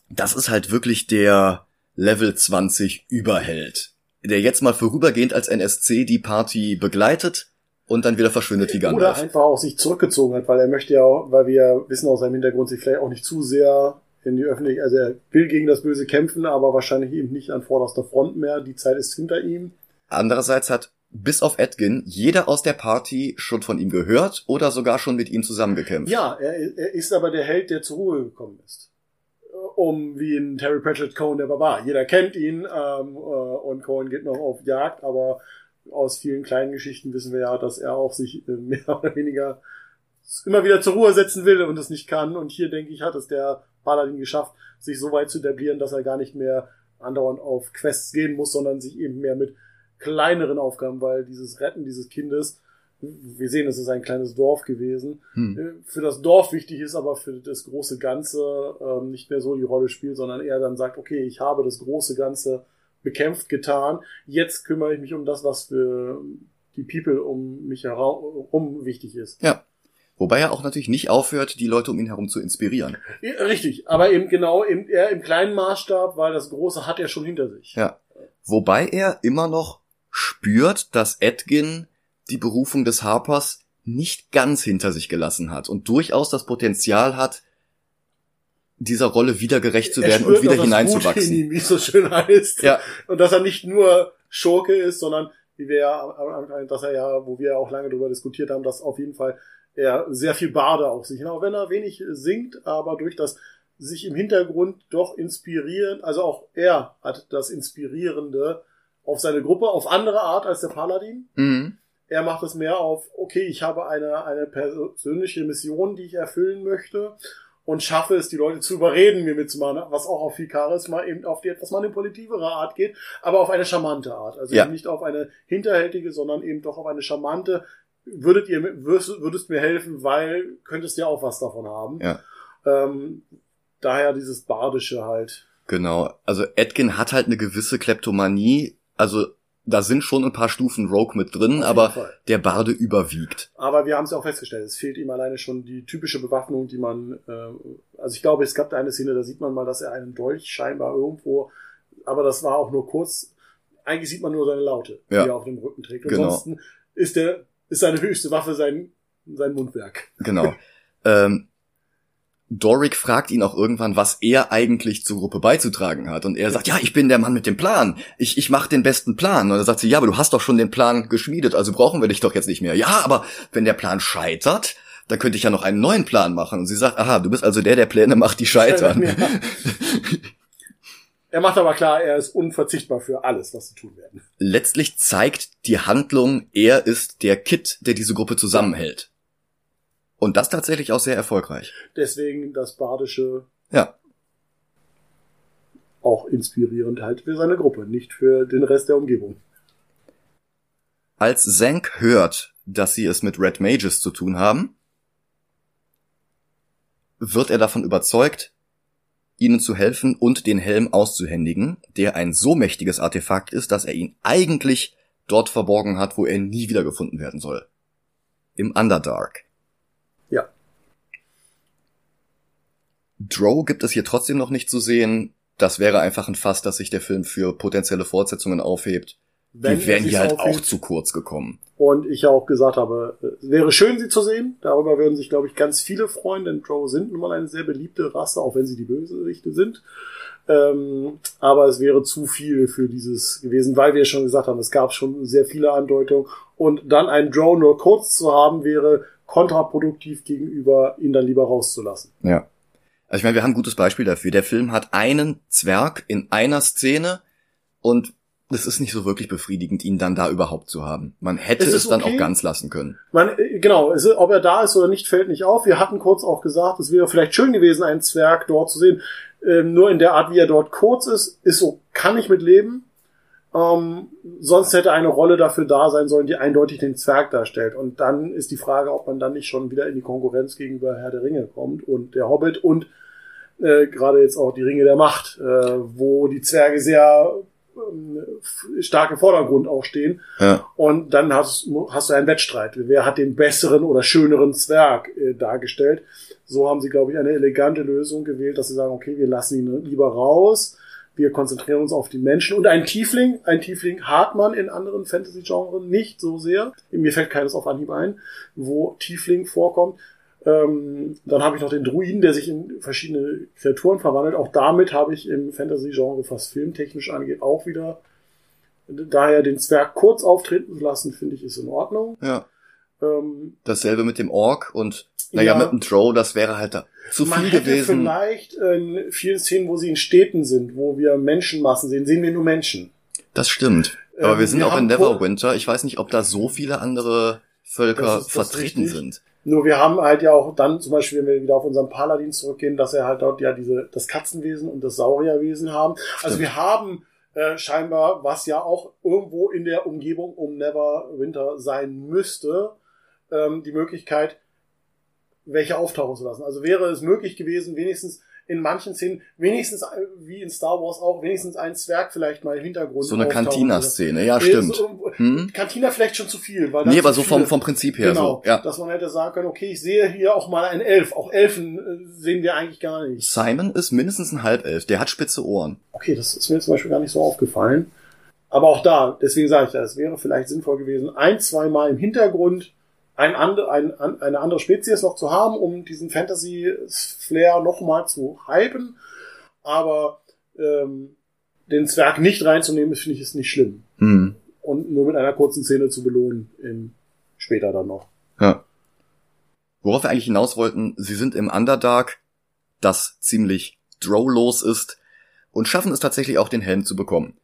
Das ist halt wirklich der Level 20 Überheld. Der jetzt mal vorübergehend als NSC die Party begleitet und dann wieder verschwindet wie Gandalf. Oder einfach auch sich zurückgezogen hat, weil er möchte ja, weil wir wissen aus seinem Hintergrund, sich vielleicht auch nicht zu sehr in die Öffentlichkeit, also er will gegen das Böse kämpfen, aber wahrscheinlich eben nicht an vorderster Front mehr. Die Zeit ist hinter ihm. Andererseits hat bis auf Edgin jeder aus der Party schon von ihm gehört oder sogar schon mit ihm zusammengekämpft. Ja, er, er ist aber der Held, der zur Ruhe gekommen ist. Um wie in Terry Pratchett Cohen der Barbar. Jeder kennt ihn ähm, äh, und Cohen geht noch auf Jagd, aber aus vielen kleinen Geschichten wissen wir ja, dass er auch sich äh, mehr oder weniger immer wieder zur Ruhe setzen will und es nicht kann. Und hier, denke ich, hat es der Paladin geschafft, sich so weit zu etablieren, dass er gar nicht mehr andauernd auf Quests gehen muss, sondern sich eben mehr mit kleineren Aufgaben, weil dieses Retten dieses Kindes wir sehen, es ist ein kleines Dorf gewesen, hm. Äh, für das Dorf wichtig ist, aber für das große Ganze ähm, nicht mehr so die Rolle spielt, sondern er dann sagt, okay, ich habe das große Ganze bekämpft, getan, jetzt kümmere ich mich um das, was für die People um mich herum wichtig ist. Ja. Wobei er auch natürlich nicht aufhört, die Leute um ihn herum zu inspirieren. Richtig, aber eben genau im, eher im kleinen Maßstab, weil das Große hat er schon hinter sich. Ja. Wobei er immer noch spürt, dass Edgin die Berufung des Harpers nicht ganz hinter sich gelassen hat und durchaus das Potenzial hat, dieser Rolle wieder gerecht zu werden und wieder hineinzuwachsen. Ihm, wie es so schön heißt. Ja. Und dass er nicht nur Schurke ist, sondern wie wir ja, dass er ja, wo wir auch lange darüber diskutiert haben, dass auf jeden Fall er sehr viel Bade auf sich, auch wenn er wenig singt, aber durch das sich im Hintergrund doch inspirieren, also auch er hat das Inspirierende auf seine Gruppe, auf andere Art als der Paladin. Mhm. Er macht es mehr auf, okay, ich habe eine, eine persönliche Mission, die ich erfüllen möchte und schaffe es, die Leute zu überreden, mir mitzumachen, was auch auf viel Charisma eben auf die etwas manipulativere Art geht, aber auf eine charmante Art. Also ja. nicht auf eine hinterhältige, sondern eben doch auf eine charmante, würdet ihr, würdest, würdest mir helfen, weil könntest ja auch was davon haben. Ja. Ähm, daher dieses Badische halt. Genau. Also Edgin hat halt eine gewisse Kleptomanie. Also da sind schon ein paar Stufen Rogue mit drin, aber Fall. der Barde überwiegt. Aber wir haben es auch festgestellt, es fehlt ihm alleine schon die typische Bewaffnung, die man, äh, also ich glaube, es gab da eine Szene, da sieht man mal, dass er einen Dolch scheinbar irgendwo, aber das war auch nur kurz, eigentlich sieht man nur seine Laute, ja. die er auf dem Rücken trägt. Genau. Ansonsten ist der, ist seine höchste Waffe sein, sein Mundwerk. Genau. ähm, Doric fragt ihn auch irgendwann, was er eigentlich zur Gruppe beizutragen hat. Und er sagt, ja, ich bin der Mann mit dem Plan. Ich, ich mache den besten Plan. Und er sagt sie, ja, aber du hast doch schon den Plan geschmiedet, also brauchen wir dich doch jetzt nicht mehr. Ja, aber wenn der Plan scheitert, dann könnte ich ja noch einen neuen Plan machen. Und sie sagt, aha, du bist also der, der Pläne macht, die scheitern. Er macht aber klar, er ist unverzichtbar für alles, was sie tun werden. Letztlich zeigt die Handlung, er ist der Kit, der diese Gruppe zusammenhält. Und das tatsächlich auch sehr erfolgreich. Deswegen das Badische. Ja. Auch inspirierend halt für seine Gruppe, nicht für den Rest der Umgebung. Als Zank hört, dass sie es mit Red Mages zu tun haben, wird er davon überzeugt, ihnen zu helfen und den Helm auszuhändigen, der ein so mächtiges Artefakt ist, dass er ihn eigentlich dort verborgen hat, wo er nie wiedergefunden werden soll. Im Underdark. Ja. Drow gibt es hier trotzdem noch nicht zu sehen. Das wäre einfach ein Fass, das sich der Film für potenzielle Fortsetzungen aufhebt. Wenn die wären hier halt auch zu kurz gekommen. Und ich ja auch gesagt habe, es wäre schön, sie zu sehen. Darüber würden sich, glaube ich, ganz viele freuen, denn Drow sind nun mal eine sehr beliebte Rasse, auch wenn sie die Bösewichte sind. Ähm, aber es wäre zu viel für dieses gewesen, weil wir schon gesagt haben, es gab schon sehr viele Andeutungen. Und dann einen Drow nur kurz zu haben, wäre kontraproduktiv gegenüber, ihn dann lieber rauszulassen. Ja. Also ich meine, wir haben ein gutes Beispiel dafür. Der Film hat einen Zwerg in einer Szene und es ist nicht so wirklich befriedigend, ihn dann da überhaupt zu haben. Man hätte es, es dann okay. auch ganz lassen können. Man, äh, genau, es, ob er da ist oder nicht, fällt nicht auf. Wir hatten kurz auch gesagt, es wäre vielleicht schön gewesen, einen Zwerg dort zu sehen. Ähm, nur in der Art, wie er dort kurz ist, ist so, kann ich mit leben. Ähm, sonst hätte eine Rolle dafür da sein sollen, die eindeutig den Zwerg darstellt. Und dann ist die Frage, ob man dann nicht schon wieder in die Konkurrenz gegenüber Herr der Ringe kommt und der Hobbit und äh, gerade jetzt auch die Ringe der Macht, äh, wo die Zwerge sehr äh, stark im Vordergrund auch stehen. Ja. Und dann hast, hast du einen Wettstreit. Wer hat den besseren oder schöneren Zwerg äh, dargestellt? So haben sie, glaube ich, eine elegante Lösung gewählt, dass sie sagen, okay, wir lassen ihn lieber raus wir konzentrieren uns auf die Menschen. Und ein Tiefling, ein Tiefling hat man in anderen Fantasy-Genres nicht so sehr. Mir fällt keines auf Anhieb ein, wo Tiefling vorkommt. Ähm, dann habe ich noch den Druiden, der sich in verschiedene Kreaturen verwandelt. Auch damit habe ich im Fantasy-Genre, was filmtechnisch angeht, auch wieder daher den Zwerg kurz auftreten zu lassen, finde ich, ist in Ordnung. Ja. Ähm, Dasselbe mit dem Ork und naja, ja, mit dem Drow, das wäre halt da zu man viel gewesen. Vielleicht in vielen Szenen, wo sie in Städten sind, wo wir Menschenmassen sehen, sehen wir nur Menschen. Das stimmt. Aber ähm, wir sind wir auch in Neverwinter. Ich weiß nicht, ob da so viele andere Völker vertreten sind. Nur wir haben halt ja auch dann zum Beispiel, wenn wir wieder auf unseren Paladin zurückgehen, dass er halt dort ja diese das Katzenwesen und das Saurierwesen haben. Also. Also wir haben äh, scheinbar, was ja auch irgendwo in der Umgebung um Neverwinter sein müsste, ähm, die Möglichkeit, welche auftauchen zu lassen. Also wäre es möglich gewesen, wenigstens in manchen Szenen, wenigstens wie in Star Wars auch, wenigstens ein Zwerg vielleicht mal im Hintergrund. So eine Cantina-Szene, ja, stimmt. So, hm? Cantina vielleicht schon zu viel. Weil nee, aber so vom, vom Prinzip her. Genau, so, ja. dass man hätte sagen können, okay, ich sehe hier auch mal einen Elf. Auch Elfen äh, sehen wir eigentlich gar nicht. Simon ist mindestens ein Halbelf, der hat spitze Ohren. Okay, das ist mir zum Beispiel gar nicht so aufgefallen. Aber auch da, deswegen sage ich das, wäre vielleicht sinnvoll gewesen, ein, zwei Mal im Hintergrund ein, andre, ein, eine andere Spezies noch zu haben, um diesen Fantasy-Flair nochmal zu hypen. Aber ähm, den Zwerg nicht reinzunehmen, finde ich, ist nicht schlimm. Hm. Und nur mit einer kurzen Szene zu belohnen, in, später dann noch. Ja. Worauf wir eigentlich hinaus wollten, sie sind im Underdark, das ziemlich drowlos ist, und schaffen es tatsächlich auch, den Helm zu bekommen.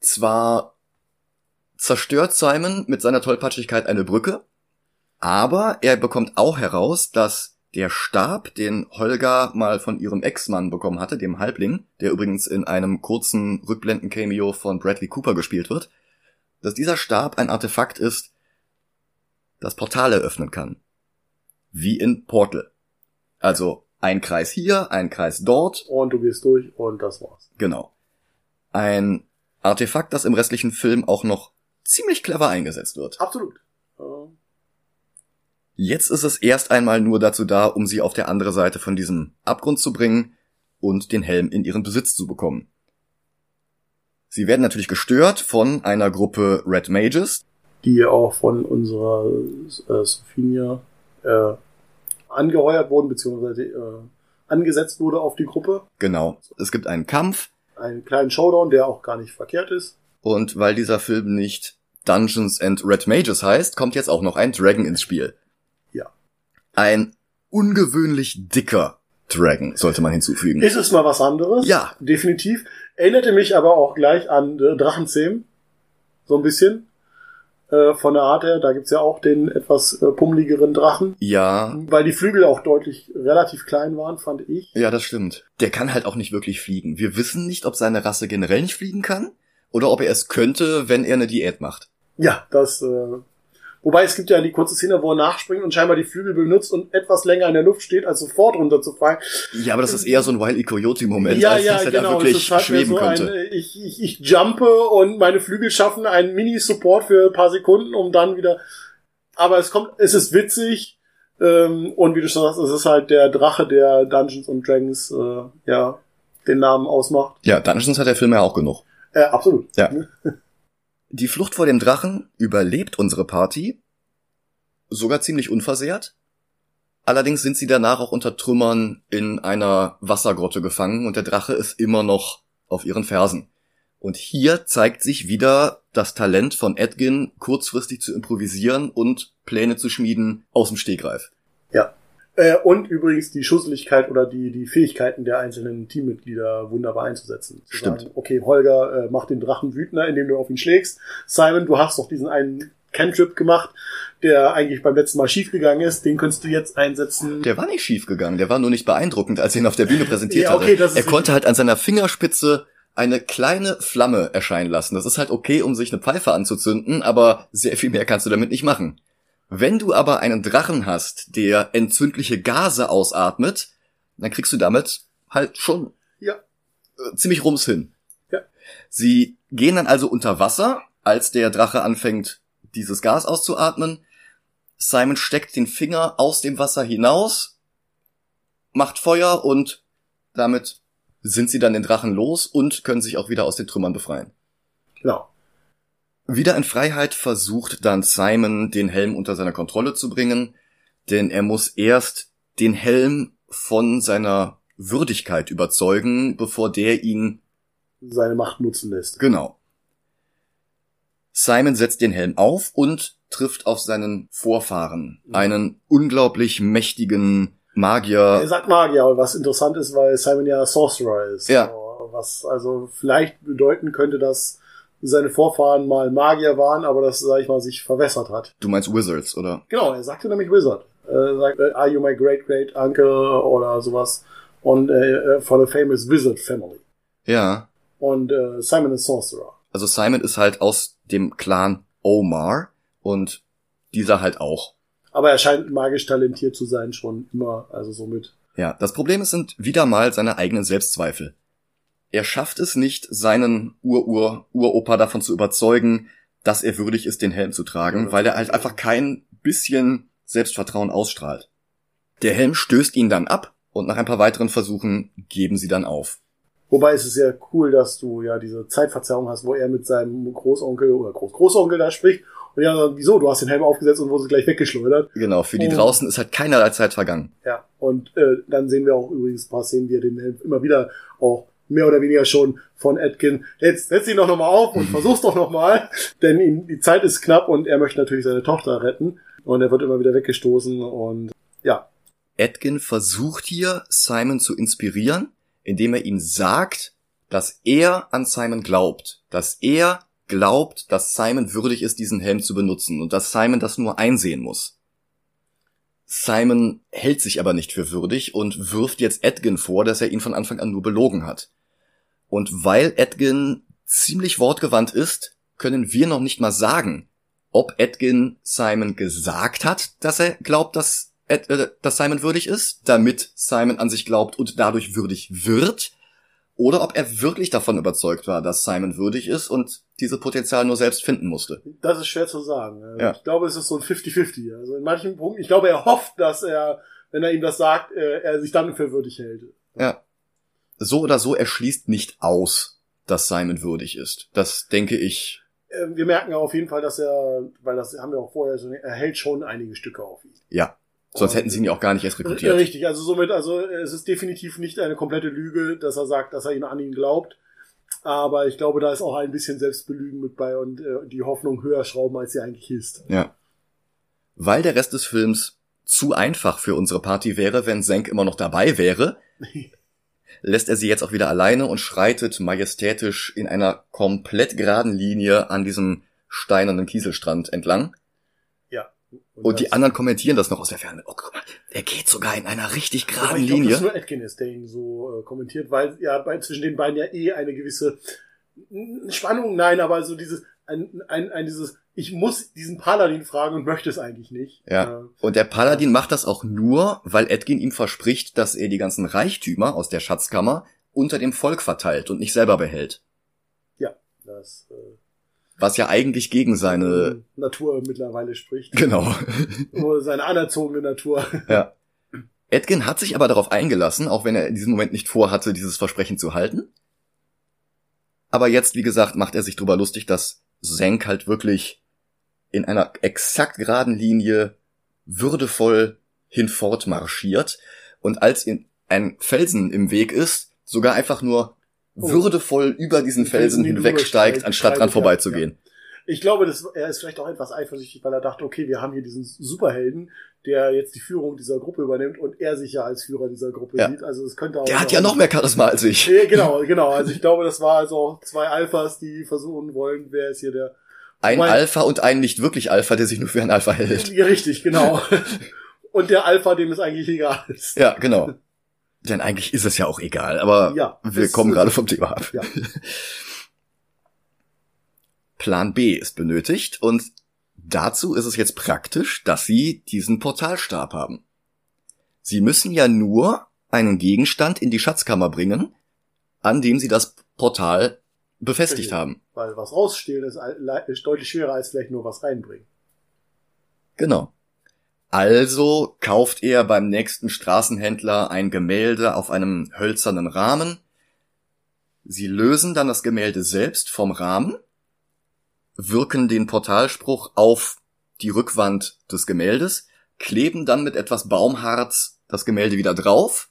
Zwar zerstört Simon mit seiner Tollpatschigkeit eine Brücke, aber er bekommt auch heraus, dass der Stab, den Holger mal von ihrem Ex-Mann bekommen hatte, dem Halbling, der übrigens in einem kurzen Rückblenden-Cameo von Bradley Cooper gespielt wird, dass dieser Stab ein Artefakt ist, das Portale öffnen kann. Wie in Portal. Also ein Kreis hier, ein Kreis dort. Und du gehst durch und das war's. Genau. Ein Artefakt, das im restlichen Film auch noch ziemlich clever eingesetzt wird. Absolut. Jetzt ist es erst einmal nur dazu da, um sie auf der andere Seite von diesem Abgrund zu bringen und den Helm in ihren Besitz zu bekommen. Sie werden natürlich gestört von einer Gruppe Red Mages. Die auch von unserer äh, Sophia äh, angeheuert wurden, beziehungsweise äh, angesetzt wurde auf die Gruppe. Genau. Es gibt einen Kampf. Einen kleinen Showdown, der auch gar nicht verkehrt ist. Und weil dieser Film nicht Dungeons and Red Mages heißt, kommt jetzt auch noch ein Dragon ins Spiel. Ein ungewöhnlich dicker Dragon, sollte man hinzufügen. Ist es mal was anderes? Ja. Definitiv. Erinnerte mich aber auch gleich an äh, Drachenzähmen. So ein bisschen. Äh, von der Art her, da gibt's ja auch den etwas äh, pummeligeren Drachen. Ja. Weil die Flügel auch deutlich relativ klein waren, fand ich. Ja, das stimmt. Der kann halt auch nicht wirklich fliegen. Wir wissen nicht, ob seine Rasse generell nicht fliegen kann oder ob er es könnte, wenn er eine Diät macht. Ja, das äh, Wobei es gibt ja die kurze Szene, wo er nachspringt und scheinbar die Flügel benutzt und etwas länger in der Luft steht, als sofort runterzufallen. Ja, aber das ist eher so ein Wile E. Coyote-Moment, ja, als ja, dass er genau. da wirklich halt schweben so könnte. Ein, ich, ich, ich jumpe und meine Flügel schaffen einen Mini-Support für ein paar Sekunden, um dann wieder. Aber es kommt, es ist witzig. Ähm, und wie du schon sagst, es ist halt der Drache, der Dungeons und Dragons äh, ja den Namen ausmacht. Ja, Dungeons hat der Film ja auch genug. Äh, absolut. Ja. Die Flucht vor dem Drachen überlebt unsere Party, sogar ziemlich unversehrt. Allerdings sind sie danach auch unter Trümmern in einer Wassergrotte gefangen und der Drache ist immer noch auf ihren Fersen. Und hier zeigt sich wieder das Talent von Edgin, kurzfristig zu improvisieren und Pläne zu schmieden aus dem Stegreif. Ja. Äh, und übrigens die Schusseligkeit oder die, die Fähigkeiten der einzelnen Teammitglieder wunderbar einzusetzen. Zu Stimmt. Sagen, okay, Holger, äh, mach den Drachen wütender, indem du auf ihn schlägst. Simon, du hast doch diesen einen Cantrip gemacht, der eigentlich beim letzten Mal schiefgegangen ist. Den könntest du jetzt einsetzen. Der war nicht schiefgegangen, der war nur nicht beeindruckend, als er ihn auf der Bühne präsentiert Ja, okay, hatte. Er konnte halt an seiner Fingerspitze eine kleine Flamme erscheinen lassen. Das ist halt okay, um sich eine Pfeife anzuzünden, aber sehr viel mehr kannst du damit nicht machen. Wenn du aber einen Drachen hast, der entzündliche Gase ausatmet, dann kriegst du damit halt schon Ja. äh, ziemlich rums hin. Ja. Sie gehen dann also unter Wasser, als der Drache anfängt, dieses Gas auszuatmen. Simon steckt den Finger aus dem Wasser hinaus, macht Feuer und damit sind sie dann den Drachen los und können sich auch wieder aus den Trümmern befreien. Genau. Wieder in Freiheit versucht dann Simon, den Helm unter seine Kontrolle zu bringen, denn er muss erst den Helm von seiner Würdigkeit überzeugen, bevor der ihn Seine Macht nutzen lässt. Genau. Simon setzt den Helm auf und trifft auf seinen Vorfahren, Mhm. einen unglaublich mächtigen Er Magier. sagt Magier, was interessant ist, weil Simon ja Sorcerer ist. Ja. Was also vielleicht bedeuten könnte, dass seine Vorfahren mal Magier waren, aber das, sag ich mal, sich verwässert hat. Du meinst Wizards, oder? Genau, er sagte nämlich Wizard. Er sagt, äh, are you my great great uncle oder sowas. Und äh, von a famous Wizard family. Ja. Und äh, Simon ist Sorcerer. Also Simon ist halt aus dem Clan Omar und dieser halt auch. Aber er scheint magisch talentiert zu sein, schon immer, also somit. Ja, das Problem sind wieder mal seine eigenen Selbstzweifel. Er schafft es nicht, seinen Ur-Ur-Uropa davon zu überzeugen, dass er würdig ist, den Helm zu tragen, weil er halt einfach kein bisschen Selbstvertrauen ausstrahlt. Der Helm stößt ihn dann ab und nach ein paar weiteren Versuchen geben sie dann auf. Wobei es ist ja cool, dass du ja diese Zeitverzerrung hast, wo er mit seinem Großonkel oder Großgroßonkel da spricht. Und ja, wieso? Du hast den Helm aufgesetzt und wurde gleich weggeschleudert. Genau, für die und, draußen ist halt keinerlei Zeit vergangen. Ja, und äh, dann sehen wir auch übrigens ein paar Szenen, wie er den Helm immer wieder auch mehr oder weniger schon von Atkin, jetzt setz ihn doch nochmal auf und versuch's doch nochmal, denn ihm, die Zeit ist knapp und er möchte natürlich seine Tochter retten und er wird immer wieder weggestoßen und ja. Atkin versucht hier, Simon zu inspirieren, indem er ihm sagt, dass er an Simon glaubt, dass er glaubt, dass Simon würdig ist, diesen Helm zu benutzen und dass Simon das nur einsehen muss. Simon hält sich aber nicht für würdig und wirft jetzt Edgin vor, dass er ihn von Anfang an nur belogen hat. Und weil Edgin ziemlich wortgewandt ist, können wir noch nicht mal sagen, ob Edgin Simon gesagt hat, dass er glaubt, dass, Ed, äh, dass Simon würdig ist, damit Simon an sich glaubt und dadurch würdig wird, oder ob er wirklich davon überzeugt war, dass Simon würdig ist und diese Potenzial nur selbst finden musste. Das ist schwer zu sagen. Also ja. Ich glaube, es ist so ein 50-50. Also in manchen Punkten, ich glaube, er hofft, dass er, wenn er ihm das sagt, äh, er sich dann für würdig hält. Ja. So oder so, er schließt nicht aus, dass Simon würdig ist. Das denke ich. Ähm, wir merken auf jeden Fall, dass er, weil das haben wir auch vorher so, er hält schon einige Stücke auf ihn. Ja. Sonst hätten sie ihn ja auch gar nicht erst rekrutiert. Richtig, also somit, also es ist definitiv nicht eine komplette Lüge, dass er sagt, dass er ihn an ihn glaubt. Aber ich glaube, da ist auch ein bisschen Selbstbelügen mit bei und äh, die Hoffnung höher schrauben, als sie eigentlich ist. Ja. Weil der Rest des Films zu einfach für unsere Party wäre, wenn Senk immer noch dabei wäre, lässt er sie jetzt auch wieder alleine und schreitet majestätisch in einer komplett geraden Linie an diesem steinernen Kieselstrand entlang. Und, und die anderen kommentieren das noch aus der Ferne. Oh, guck mal, er geht sogar in einer richtig geraden ich Linie. Ich glaube, nur Atkins, der ihn so äh, kommentiert, weil ja bei, zwischen den beiden ja eh eine gewisse Spannung, nein, aber so dieses, ein, ein, ein dieses, ich muss diesen Paladin fragen und möchte es eigentlich nicht. Ja. Äh, und der Paladin ja. macht das auch nur, weil Edgin ihm verspricht, dass er die ganzen Reichtümer aus der Schatzkammer unter dem Volk verteilt und nicht selber behält. Ja, das äh, was ja eigentlich gegen seine Natur mittlerweile spricht. Genau. Oder seine anerzogene Natur. Ja. Edgin hat sich aber darauf eingelassen, auch wenn er in diesem Moment nicht vorhatte, dieses Versprechen zu halten. Aber jetzt, wie gesagt, macht er sich drüber lustig, dass Senk halt wirklich in einer exakt geraden Linie würdevoll hinfort marschiert und als ihn ein Felsen im Weg ist, sogar einfach nur oh. würdevoll über diesen Felsen hinwegsteigt, anstatt dran vorbeizugehen. Ja. Ich glaube, das, er ist vielleicht auch etwas eifersüchtig, weil er dachte, okay, wir haben hier diesen Superhelden, der jetzt die Führung dieser Gruppe übernimmt und er sich ja als Führer dieser Gruppe ja. sieht. Also es könnte auch. Der hat ja noch mehr Charisma als ich. Ja, genau, genau. Also ich glaube, das war also zwei Alphas, die versuchen wollen, wer ist hier der. Ein mein, Alpha und ein nicht wirklich Alpha, der sich nur für ein Alpha hält. Ja, richtig, genau. und der Alpha, dem es eigentlich egal ist. Ja, genau. Denn eigentlich ist es ja auch egal, aber ja, wir kommen gerade vom Thema ab. Ja. Plan B ist benötigt und dazu ist es jetzt praktisch, dass sie diesen Portalstab haben. Sie müssen ja nur einen Gegenstand in die Schatzkammer bringen, an dem sie das Portal befestigt okay. haben. Weil was rausstehlen ist, ist deutlich schwerer als vielleicht nur was reinbringen. Genau. Also kauft er beim nächsten Straßenhändler ein Gemälde auf einem hölzernen Rahmen. Sie lösen dann das Gemälde selbst vom Rahmen, wirken den Portalspruch auf die Rückwand des Gemäldes, kleben dann mit etwas Baumharz das Gemälde wieder drauf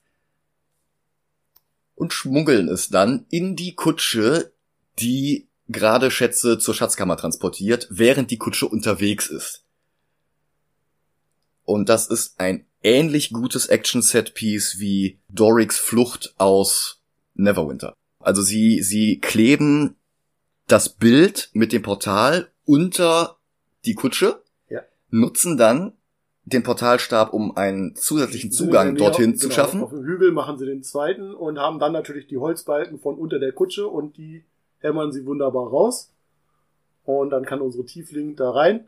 und schmuggeln es dann in die Kutsche, die gerade Schätze zur Schatzkammer transportiert, während die Kutsche unterwegs ist. Und das ist ein ähnlich gutes Action-Set-Piece wie Doricks Flucht aus Neverwinter. Also sie, sie kleben das Bild mit dem Portal unter die Kutsche, ja. nutzen dann den Portalstab, um einen zusätzlichen Zugang dorthin zu genau, schaffen. Auf dem Hügel machen sie den zweiten und haben dann natürlich die Holzbalken von unter der Kutsche und die hämmern sie wunderbar raus. Und dann kann unsere Tiefling da rein.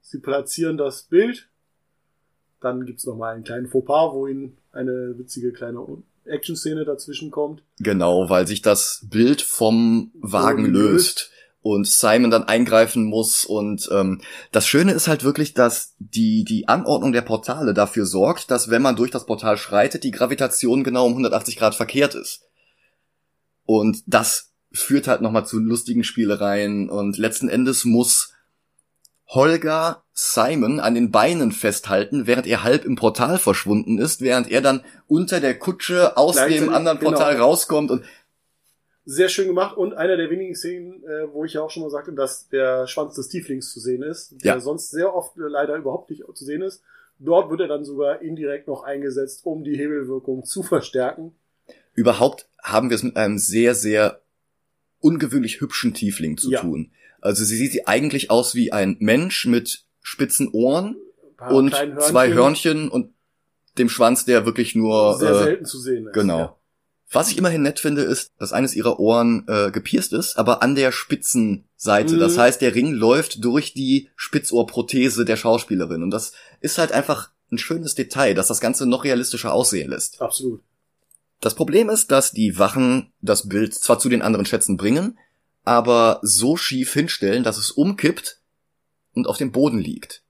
Sie platzieren das Bild Dann gibt's noch mal einen kleinen Fauxpas, wo ihn eine witzige kleine Action-Szene dazwischen kommt. Genau, weil sich das Bild vom Wagen löst. löst und Simon dann eingreifen muss. Und ähm, das Schöne ist halt wirklich, dass die, die Anordnung der Portale dafür sorgt, dass wenn man durch das Portal schreitet, die Gravitation genau um 180 Grad verkehrt ist. Und das führt halt nochmal zu lustigen Spielereien und letzten Endes muss Holger Simon an den Beinen festhalten, während er halb im Portal verschwunden ist, während er dann unter der Kutsche aus dem anderen Portal genau. rauskommt und sehr schön gemacht und einer der wenigen Szenen, äh, wo ich ja auch schon mal sagte, dass der Schwanz des Tieflings zu sehen ist, der ja. sonst sehr oft leider überhaupt nicht zu sehen ist. Dort wird er dann sogar indirekt noch eingesetzt, um die Hebelwirkung zu verstärken. Überhaupt haben wir es mit einem sehr, sehr ungewöhnlich hübschen Tiefling zu ja. tun. Also sie sieht eigentlich aus wie ein Mensch mit spitzen Ohren und Hörnchen. zwei Hörnchen und dem Schwanz, der wirklich nur sehr äh, selten zu sehen ist. Genau. Ja. Was ich immerhin nett finde, ist, dass eines ihrer Ohren äh, gepierst ist, aber an der Spitzenseite. Mhm. Das heißt, der Ring läuft durch die Spitzohrprothese der Schauspielerin. Und das ist halt einfach ein schönes Detail, das das Ganze noch realistischer aussehen lässt. Absolut. Das Problem ist, dass die Wachen das Bild zwar zu den anderen Schätzen bringen, aber so schief hinstellen, dass es umkippt und auf dem Boden liegt.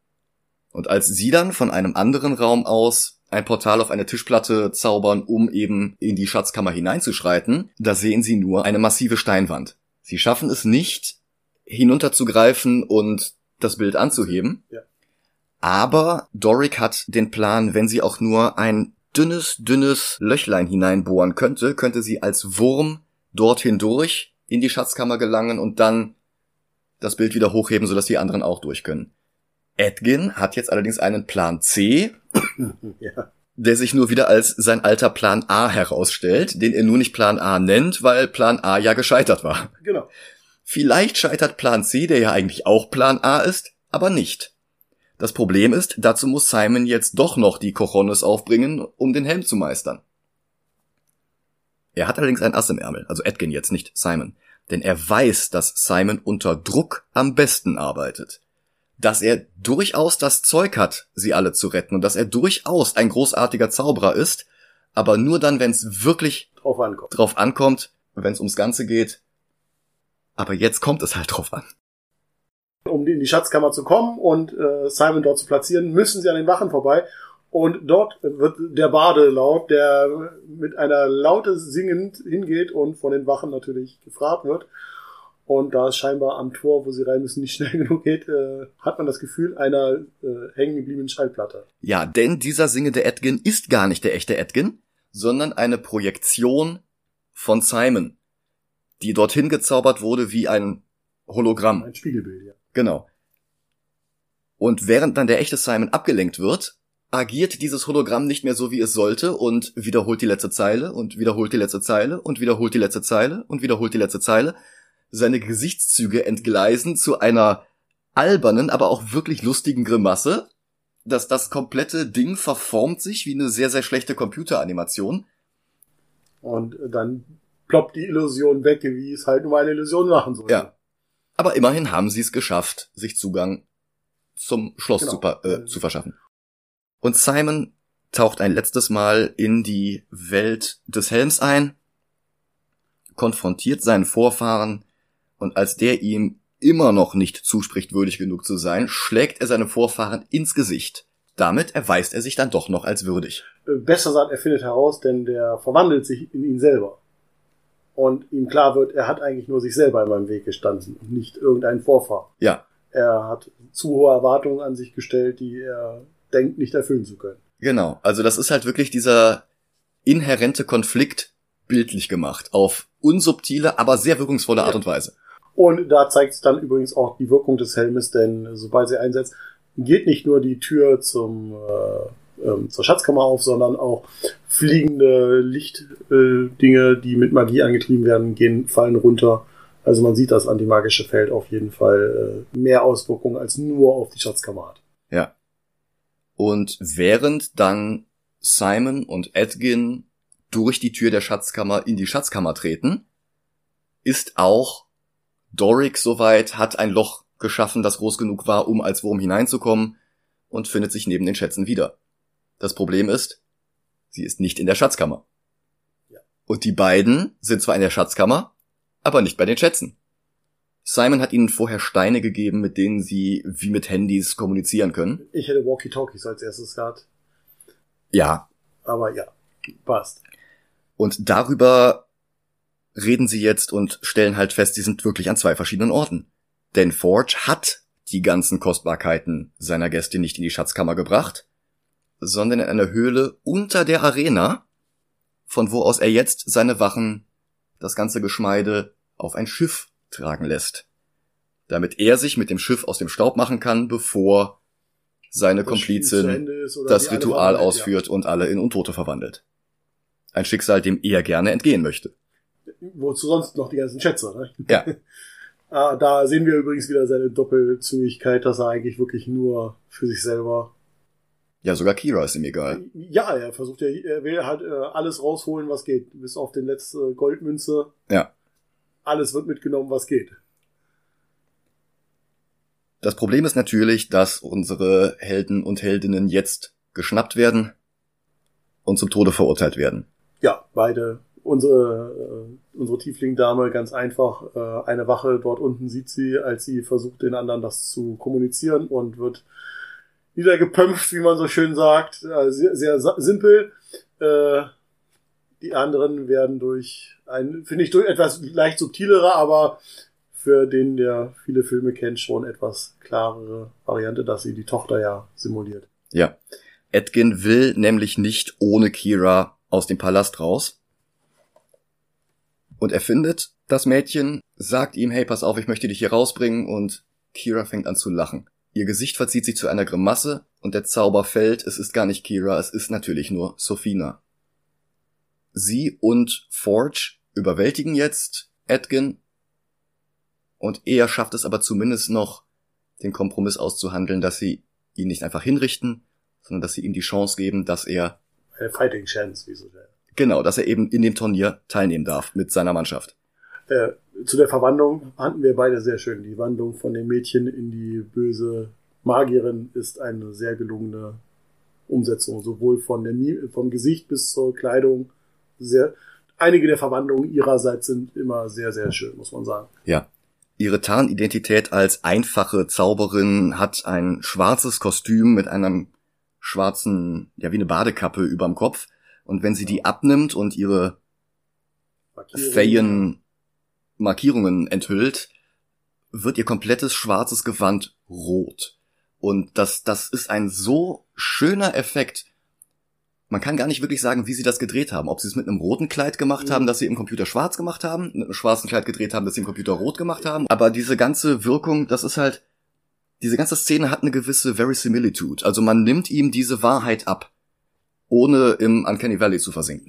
Und als sie dann von einem anderen Raum aus ein Portal auf eine Tischplatte zaubern, um eben in die Schatzkammer hineinzuschreiten, da sehen sie nur eine massive Steinwand. Sie schaffen es nicht, hinunterzugreifen und das Bild anzuheben. Ja. Aber Doric hat den Plan, wenn sie auch nur ein dünnes, dünnes Löchlein hineinbohren könnte, könnte sie als Wurm dorthin durch in die Schatzkammer gelangen und dann das Bild wieder hochheben, sodass die anderen auch durch können. Edgin hat jetzt allerdings einen Plan C, ja. der sich nur wieder als sein alter Plan A herausstellt, den er nur nicht Plan A nennt, weil Plan A ja gescheitert war. Genau. Vielleicht scheitert Plan C, der ja eigentlich auch Plan A ist, aber nicht. Das Problem ist, dazu muss Simon jetzt doch noch die Cojones aufbringen, um den Helm zu meistern. Er hat allerdings ein Ass im Ärmel, also Edgin jetzt, nicht Simon. Denn er weiß, dass Simon unter Druck am besten arbeitet dass er durchaus das Zeug hat, sie alle zu retten und dass er durchaus ein großartiger Zauberer ist, aber nur dann, wenn es wirklich drauf ankommt, drauf ankommt wenn es ums Ganze geht. Aber jetzt kommt es halt drauf an. Um in die Schatzkammer zu kommen und äh, Simon dort zu platzieren, müssen sie an den Wachen vorbei. Und dort wird der Bade laut, der mit einer Laute singend hingeht und von den Wachen natürlich gefragt wird. Und da es scheinbar am Tor, wo sie rein müssen, nicht schnell genug geht, äh, hat man das Gefühl einer äh, hängen gebliebenen Schallplatte. Ja, denn dieser singende Edgin ist gar nicht der echte Edgin, sondern eine Projektion von Simon, die dorthin gezaubert wurde wie ein Hologramm. Ein Spiegelbild, ja. Genau. Und während dann der echte Simon abgelenkt wird, agiert dieses Hologramm nicht mehr so, wie es sollte und wiederholt die letzte Zeile und wiederholt die letzte Zeile und wiederholt die letzte Zeile und wiederholt die letzte Zeile seine Gesichtszüge entgleisen zu einer albernen, aber auch wirklich lustigen Grimasse. Dass das komplette Ding verformt sich wie eine sehr, sehr schlechte Computeranimation. Und dann ploppt die Illusion weg, wie es halt nur eine Illusion machen soll. Ja. Aber immerhin haben sie es geschafft, sich Zugang zum Schloss genau. zu, äh, zu verschaffen. Und Simon taucht ein letztes Mal in die Welt des Helms ein, konfrontiert seinen Vorfahren und als der ihm immer noch nicht zuspricht, würdig genug zu sein, schlägt er seine Vorfahren ins Gesicht. Damit erweist er sich dann doch noch als würdig. Äh, besser gesagt, er findet heraus, denn der verwandelt sich in ihn selber. Und ihm klar wird, er hat eigentlich nur sich selber in meinem Weg gestanden und nicht irgendeinen Vorfahren. Ja. Er hat zu hohe Erwartungen an sich gestellt, die er denkt, nicht erfüllen zu können. Genau. Also das ist halt wirklich dieser inhärente Konflikt bildlich gemacht. Auf unsubtile, aber sehr wirkungsvolle Art ja. und Weise. Und da zeigt es dann übrigens auch die Wirkung des Helmes, denn sobald sie einsetzt, geht nicht nur die Tür zum äh, ähm, zur Schatzkammer auf, sondern auch fliegende Lichtdinge, äh, die mit Magie angetrieben werden, gehen, fallen runter. Also man sieht, das antimagische Feld auf jeden Fall äh, mehr Auswirkungen als nur auf die Schatzkammer hat. Und während dann Simon und Edgin durch die Tür der Schatzkammer in die Schatzkammer treten, ist auch Doric soweit hat ein Loch geschaffen, das groß genug war, um als Wurm hineinzukommen und findet sich neben den Schätzen wieder. Das Problem ist, sie ist nicht in der Schatzkammer. Ja. Und die beiden sind zwar in der Schatzkammer, aber nicht bei den Schätzen. Simon hat ihnen vorher Steine gegeben, mit denen sie wie mit Handys kommunizieren können. Ich hätte Walkie-Talkies als erstes gehabt. Ja. Aber ja, passt. Und darüber reden sie jetzt und stellen halt fest, sie sind wirklich an zwei verschiedenen Orten. Denn Forge hat die ganzen Kostbarkeiten seiner Gäste nicht in die Schatzkammer gebracht, sondern in einer Höhle unter der Arena, von wo aus er jetzt seine Wachen, das ganze Geschmeide auf ein Schiff tragen lässt, damit er sich mit dem Schiff aus dem Staub machen kann, bevor seine das Komplizin das Ritual ausführt ja. und alle in Untote verwandelt. Ein Schicksal, dem er gerne entgehen möchte. Wozu sonst noch die ganzen Schätze, ne? Ja. ah, da sehen wir übrigens wieder seine Doppelzügigkeit, dass er eigentlich wirklich nur für sich selber ja, sogar Kira ist ihm egal. Ja, er versucht ja, er will halt äh, alles rausholen, was geht. Bis auf den letzte Goldmünze. Ja alles wird mitgenommen, was geht. Das Problem ist natürlich, dass unsere Helden und Heldinnen jetzt geschnappt werden und zum Tode verurteilt werden. Ja, beide. Unsere, äh, unsere Tiefling-Dame ganz einfach, äh, eine Wache dort unten sieht sie, als sie versucht, den anderen das zu kommunizieren und wird niedergepömpft, wie man so schön sagt. Äh, sehr, sehr simpel. Äh, die anderen werden durch ein, finde ich, durch etwas leicht subtilerer, aber für den, der viele Filme kennt, schon etwas klarere Variante, dass sie die Tochter ja simuliert. Ja. Edgin will nämlich nicht ohne Kira aus dem Palast raus. Und er findet das Mädchen, sagt ihm, hey, pass auf, ich möchte dich hier rausbringen und Kira fängt an zu lachen. Ihr Gesicht verzieht sich zu einer Grimasse und der Zauber fällt, es ist gar nicht Kira, es ist natürlich nur Sophina. Sie und Forge überwältigen jetzt Edgin und er schafft es aber zumindest noch, den Kompromiss auszuhandeln, dass sie ihn nicht einfach hinrichten, sondern dass sie ihm die Chance geben, dass er eine Fighting Chance, wie so schnell. Genau, dass er eben in dem Turnier teilnehmen darf mit seiner Mannschaft. Äh, zu der Verwandlung hatten wir beide sehr schön. Die Wandlung von dem Mädchen in die böse Magierin ist eine sehr gelungene Umsetzung, sowohl von der, vom Gesicht bis zur Kleidung sehr, einige der Verwandlungen ihrerseits sind immer sehr, sehr schön, muss man sagen. Ja. Ihre Tarnidentität als einfache Zauberin hat ein schwarzes Kostüm mit einem schwarzen, ja wie eine Badekappe überm Kopf. Und wenn sie die abnimmt und ihre Feyen Markierungen enthüllt, wird ihr komplettes schwarzes Gewand rot. Und das, das ist ein so schöner Effekt, man kann gar nicht wirklich sagen, wie sie das gedreht haben. Ob sie es mit einem roten Kleid gemacht haben, mhm. das sie im Computer schwarz gemacht haben, mit einem schwarzen Kleid gedreht haben, das sie im Computer rot gemacht haben. Aber diese ganze Wirkung, das ist halt, diese ganze Szene hat eine gewisse Verisimilitude. Also man nimmt ihm diese Wahrheit ab, ohne im Uncanny Valley zu versinken.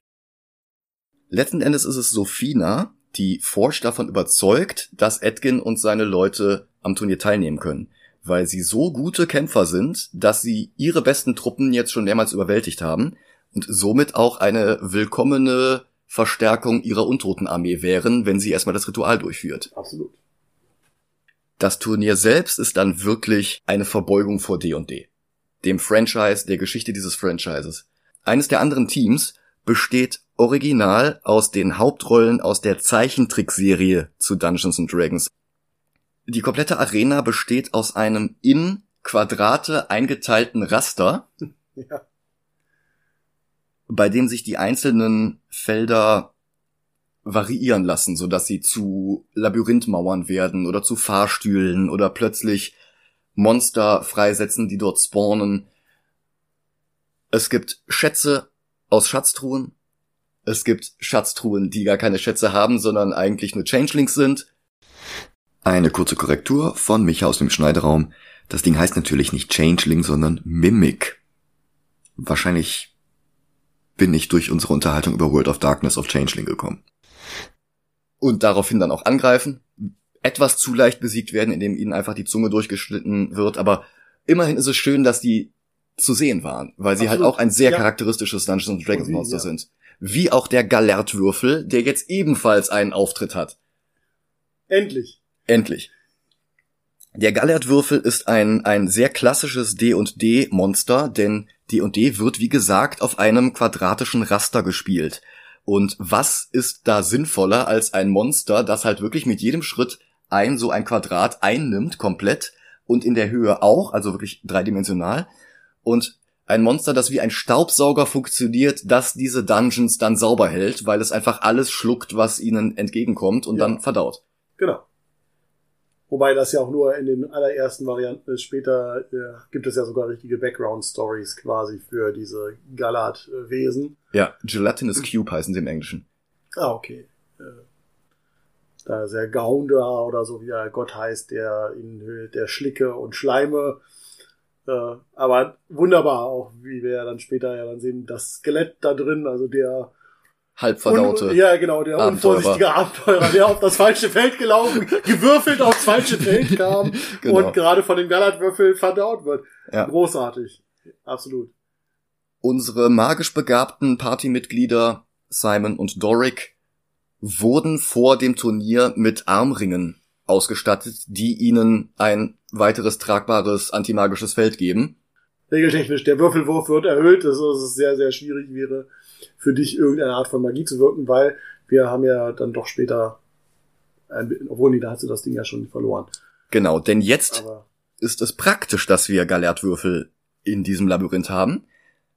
Letzten Endes ist es Sophina, die Forge davon überzeugt, dass Edgin und seine Leute am Turnier teilnehmen können weil sie so gute Kämpfer sind, dass sie ihre besten Truppen jetzt schon mehrmals überwältigt haben und somit auch eine willkommene Verstärkung ihrer Untotenarmee wären, wenn sie erstmal das Ritual durchführt. Absolut. Das Turnier selbst ist dann wirklich eine Verbeugung vor D&D. Dem Franchise, der Geschichte dieses Franchises. Eines der anderen Teams besteht original aus den Hauptrollen aus der Zeichentrickserie zu Dungeons and Dragons. Die komplette Arena besteht aus einem in Quadrate eingeteilten Raster. Ja bei dem sich die einzelnen Felder variieren lassen, so dass sie zu Labyrinthmauern werden oder zu Fahrstühlen oder plötzlich Monster freisetzen, die dort spawnen. Es gibt Schätze aus Schatztruhen. Es gibt Schatztruhen, die gar keine Schätze haben, sondern eigentlich nur Changelings sind. Eine kurze Korrektur von Micha aus dem Schneideraum. Das Ding heißt natürlich nicht Changeling, sondern Mimic. Wahrscheinlich bin ich durch unsere Unterhaltung über World of Darkness auf Changeling gekommen. Und daraufhin dann auch angreifen, etwas zu leicht besiegt werden, indem ihnen einfach die Zunge durchgeschnitten wird, aber immerhin ist es schön, dass die zu sehen waren, weil sie halt Absolut. halt auch ein sehr ja. charakteristisches Dungeons Dragons Monster ja. sind. Wie auch der Galertwürfel, der jetzt ebenfalls einen Auftritt hat. Endlich. Endlich. Der Gallertwürfel ist ein, ein sehr klassisches D&D-Monster, denn D&D wird, wie gesagt, auf einem quadratischen Raster gespielt. Und was ist da sinnvoller als ein Monster, das halt wirklich mit jedem Schritt ein so ein Quadrat einnimmt, komplett, und in der Höhe auch, also wirklich dreidimensional, und ein Monster, das wie ein Staubsauger funktioniert, das diese Dungeons dann sauber hält, weil es einfach alles schluckt, was ihnen entgegenkommt und ja. dann verdaut. Genau. Wobei das ja auch nur in den allerersten Varianten ist. Später äh, gibt es ja sogar richtige Background-Stories quasi für diese Galat-Wesen. Ja, Gelatinous Cube heißen sie im Englischen. Ah, okay. Äh, da ist der Gaunda oder so wie er Gott heißt, der in der Schlicke und Schleime. Äh, aber wunderbar auch, wie wir ja dann später ja dann sehen, das Skelett da drin, also der halbverdaute. Un, ja, genau, der Abenteurer. unvorsichtige Abenteurer, der auf das falsche Feld gelaufen, gewürfelt aufs falsche Feld kam genau. und gerade von dem Gallertwürfel verdaut wird. Ja. Großartig. Absolut. Unsere magisch begabten Partymitglieder Simon und Doric wurden vor dem Turnier mit Armringen ausgestattet, die ihnen ein weiteres tragbares antimagisches Feld geben. Regeltechnisch, der Würfelwurf wird erhöht, dass es sehr, sehr schwierig wäre, für dich irgendeine Art von Magie zu wirken, weil wir haben ja dann doch später, obwohl nee, da hast du das Ding ja schon verloren. Genau, denn jetzt Aber ist es praktisch, dass wir Galertwürfel in diesem Labyrinth haben.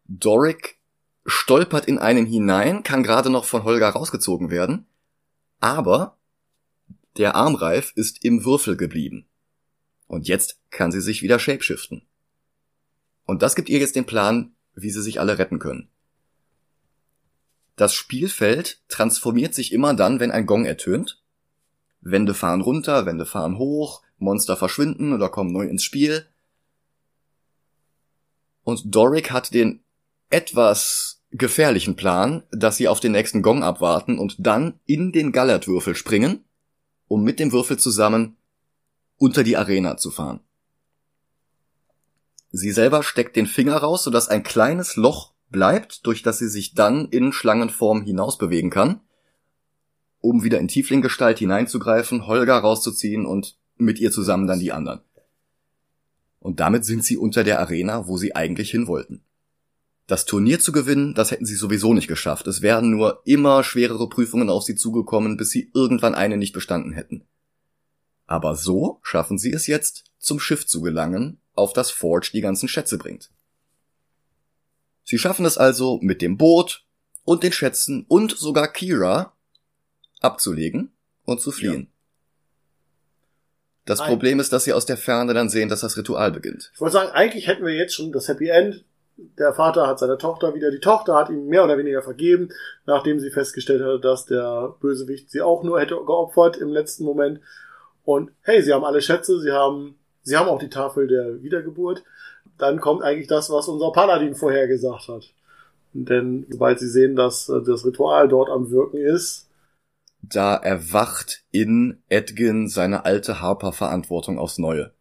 Doric stolpert in einen hinein, kann gerade noch von Holger rausgezogen werden, aber der Armreif ist im Würfel geblieben. Und jetzt kann sie sich wieder shapeshiften. Und das gibt ihr jetzt den Plan, wie sie sich alle retten können. Das Spielfeld transformiert sich immer dann, wenn ein Gong ertönt. Wände fahren runter, Wände fahren hoch, Monster verschwinden oder kommen neu ins Spiel. Und Doric hat den etwas gefährlichen Plan, dass sie auf den nächsten Gong abwarten und dann in den Gallertwürfel springen, um mit dem Würfel zusammen unter die Arena zu fahren. Sie selber steckt den Finger raus, sodass ein kleines Loch bleibt, durch das sie sich dann in Schlangenform hinaus bewegen kann, um wieder in Tieflinggestalt hineinzugreifen, Holger rauszuziehen und mit ihr zusammen dann die anderen. Und damit sind sie unter der Arena, wo sie eigentlich hin wollten. Das Turnier zu gewinnen, das hätten sie sowieso nicht geschafft. Es wären nur immer schwerere Prüfungen auf sie zugekommen, bis sie irgendwann eine nicht bestanden hätten. Aber so schaffen sie es jetzt, zum Schiff zu gelangen, auf das Forge die ganzen Schätze bringt. Sie schaffen es also mit dem Boot und den Schätzen und sogar Kira abzulegen und zu fliehen. Ja. Das Ein Problem ist, dass sie aus der Ferne dann sehen, dass das Ritual beginnt. Ich wollte sagen, eigentlich hätten wir jetzt schon das Happy End. Der Vater hat seine Tochter wieder, die Tochter hat ihm mehr oder weniger vergeben, nachdem sie festgestellt hatte, dass der Bösewicht sie auch nur hätte geopfert im letzten Moment. Und hey, sie haben alle Schätze, sie haben, sie haben auch die Tafel der Wiedergeburt dann kommt eigentlich das, was unser Paladin vorher gesagt hat. Denn sobald sie sehen, dass äh, das Ritual dort am Wirken ist, da erwacht in Edgin seine alte Harper-Verantwortung aufs Neue.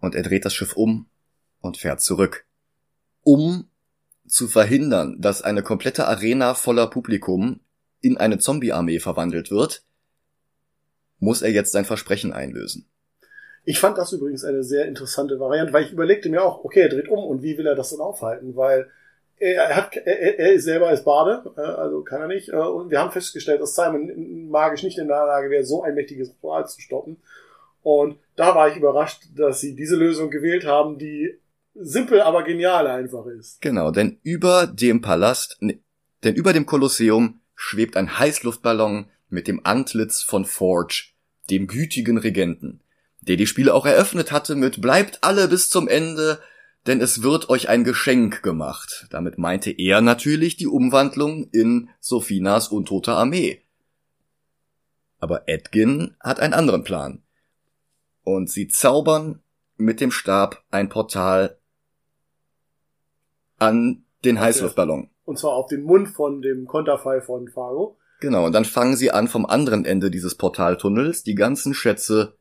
Und er dreht das Schiff um und fährt zurück. Um zu verhindern, dass eine komplette Arena voller Publikum in eine Zombie-Armee verwandelt wird, muss er jetzt sein Versprechen einlösen. Ich fand das übrigens eine sehr interessante Variante, weil ich überlegte mir auch, okay, er dreht um und wie will er das dann aufhalten? Weil er, hat, er, er ist selber als Bade, äh, also kann er nicht. Äh, und wir haben festgestellt, dass Simon magisch nicht in der Lage wäre, so ein mächtiges Ritual zu stoppen. Und da war ich überrascht, dass sie diese Lösung gewählt haben, die simpel, aber genial einfach ist. Genau, denn über dem Palast, denn über dem Kolosseum schwebt ein Heißluftballon mit dem Antlitz von Forge, dem gütigen Regenten der die Spiele auch eröffnet hatte mit Bleibt alle bis zum Ende, denn es wird euch ein Geschenk gemacht. Damit meinte er natürlich die Umwandlung in Sophinas untote Armee. Aber Edgin hat einen anderen Plan. Und sie zaubern mit dem Stab ein Portal an den Heißluftballon. Und zwar auf den Mund von dem Konterfei von Fargo. Genau, und dann fangen sie an, vom anderen Ende dieses Portaltunnels die ganzen Schätze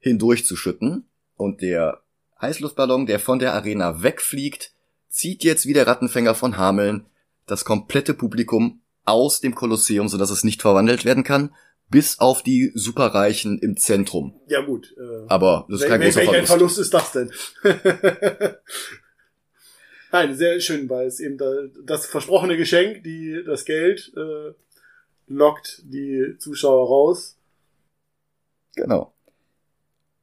hindurchzuschütten und der Heißluftballon, der von der Arena wegfliegt, zieht jetzt wie der Rattenfänger von Hameln das komplette Publikum aus dem Kolosseum, sodass es nicht verwandelt werden kann, bis auf die Superreichen im Zentrum. Ja gut. Äh, Aber das ist kein großer Verlust. Welcher Verlust ist das denn? Nein, sehr schön, weil es eben da, das versprochene Geschenk, die das Geld äh, lockt die Zuschauer raus. Genau.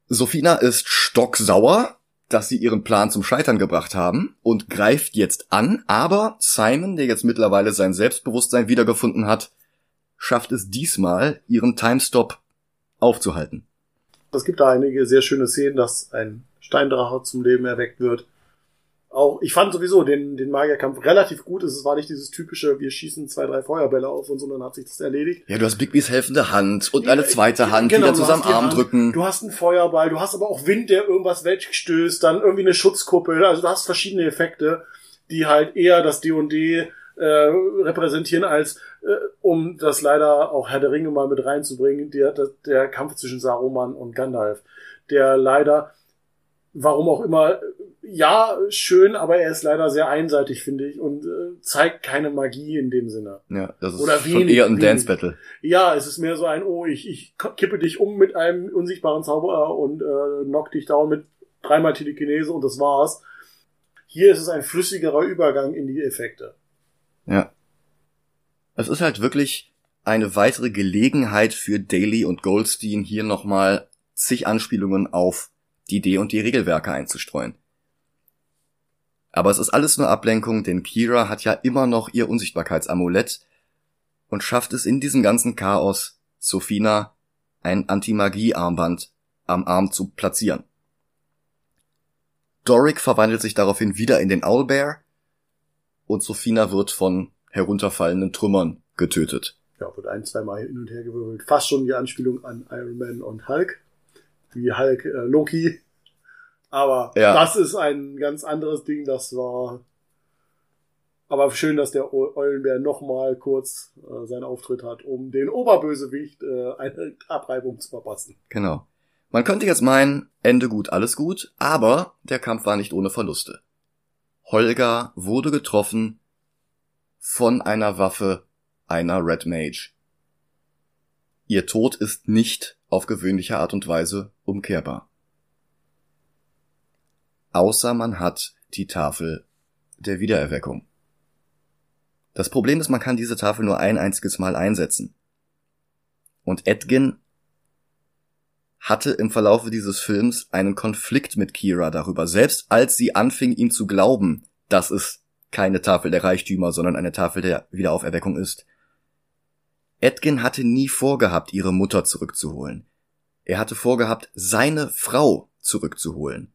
Sophina ist stocksauer, dass sie ihren Plan zum Scheitern gebracht haben und greift jetzt an, aber Simon, der jetzt mittlerweile sein Selbstbewusstsein wiedergefunden hat, schafft es diesmal, ihren Timestop aufzuhalten. Es gibt da einige sehr schöne Szenen, dass ein Steindrache zum Leben erweckt wird auch, ich fand sowieso den, den Magierkampf relativ gut. Es war nicht dieses typische, wir schießen zwei, drei Feuerbälle auf und so, dann hat sich das erledigt. Ja, du hast Bigby's helfende Hand und eine zweite Hand, genau, die da zusammen Arm Hand, drücken. Du hast einen Feuerball, du hast aber auch Wind, der irgendwas wegstößt, dann irgendwie eine Schutzkuppel. Also du hast verschiedene Effekte, die halt eher das D&D äh, repräsentieren, als äh, um das leider auch Herr der Ringe mal mit reinzubringen, der, der, der Kampf zwischen Saruman und Gandalf, der leider warum auch immer, ja, schön, aber er ist leider sehr einseitig, finde ich, und äh, zeigt keine Magie in dem Sinne. Ja, das ist Oder schon eher ein Dance-Battle. Ja, es ist mehr so ein, oh, ich, ich kippe dich um mit einem unsichtbaren Zauberer und äh, knock dich down mit dreimal Telekinese und das war's. Hier ist es ein flüssigerer Übergang in die Effekte. Ja. Es ist halt wirklich eine weitere Gelegenheit für Daly und Goldstein hier nochmal zig Anspielungen auf die D und die Regelwerke einzustreuen. Aber es ist alles nur Ablenkung, denn Kira hat ja immer noch ihr Unsichtbarkeitsamulett und schafft es in diesem ganzen Chaos, Sophina ein Anti-Magie-Armband am Arm zu platzieren. Doric verwandelt sich daraufhin wieder in den Owlbear und Sophina wird von herunterfallenden Trümmern getötet. Ja, wird ein, zweimal hin und her gewirbelt. Fast schon die Anspielung an Iron Man und Hulk wie Hulk äh, Loki. Aber ja. das ist ein ganz anderes Ding, das war. Aber schön, dass der Eulenbär nochmal kurz äh, seinen Auftritt hat, um den Oberbösewicht äh, eine Abreibung zu verpassen. Genau. Man könnte jetzt meinen, Ende gut, alles gut, aber der Kampf war nicht ohne Verluste. Holger wurde getroffen von einer Waffe einer Red Mage. Ihr Tod ist nicht auf gewöhnliche Art und Weise umkehrbar. Außer man hat die Tafel der Wiedererweckung. Das Problem ist, man kann diese Tafel nur ein einziges Mal einsetzen. Und Edgin hatte im Verlaufe dieses Films einen Konflikt mit Kira darüber, selbst als sie anfing, ihm zu glauben, dass es keine Tafel der Reichtümer, sondern eine Tafel der Wiederauferweckung ist. Edgin hatte nie vorgehabt, ihre Mutter zurückzuholen. Er hatte vorgehabt, seine Frau zurückzuholen.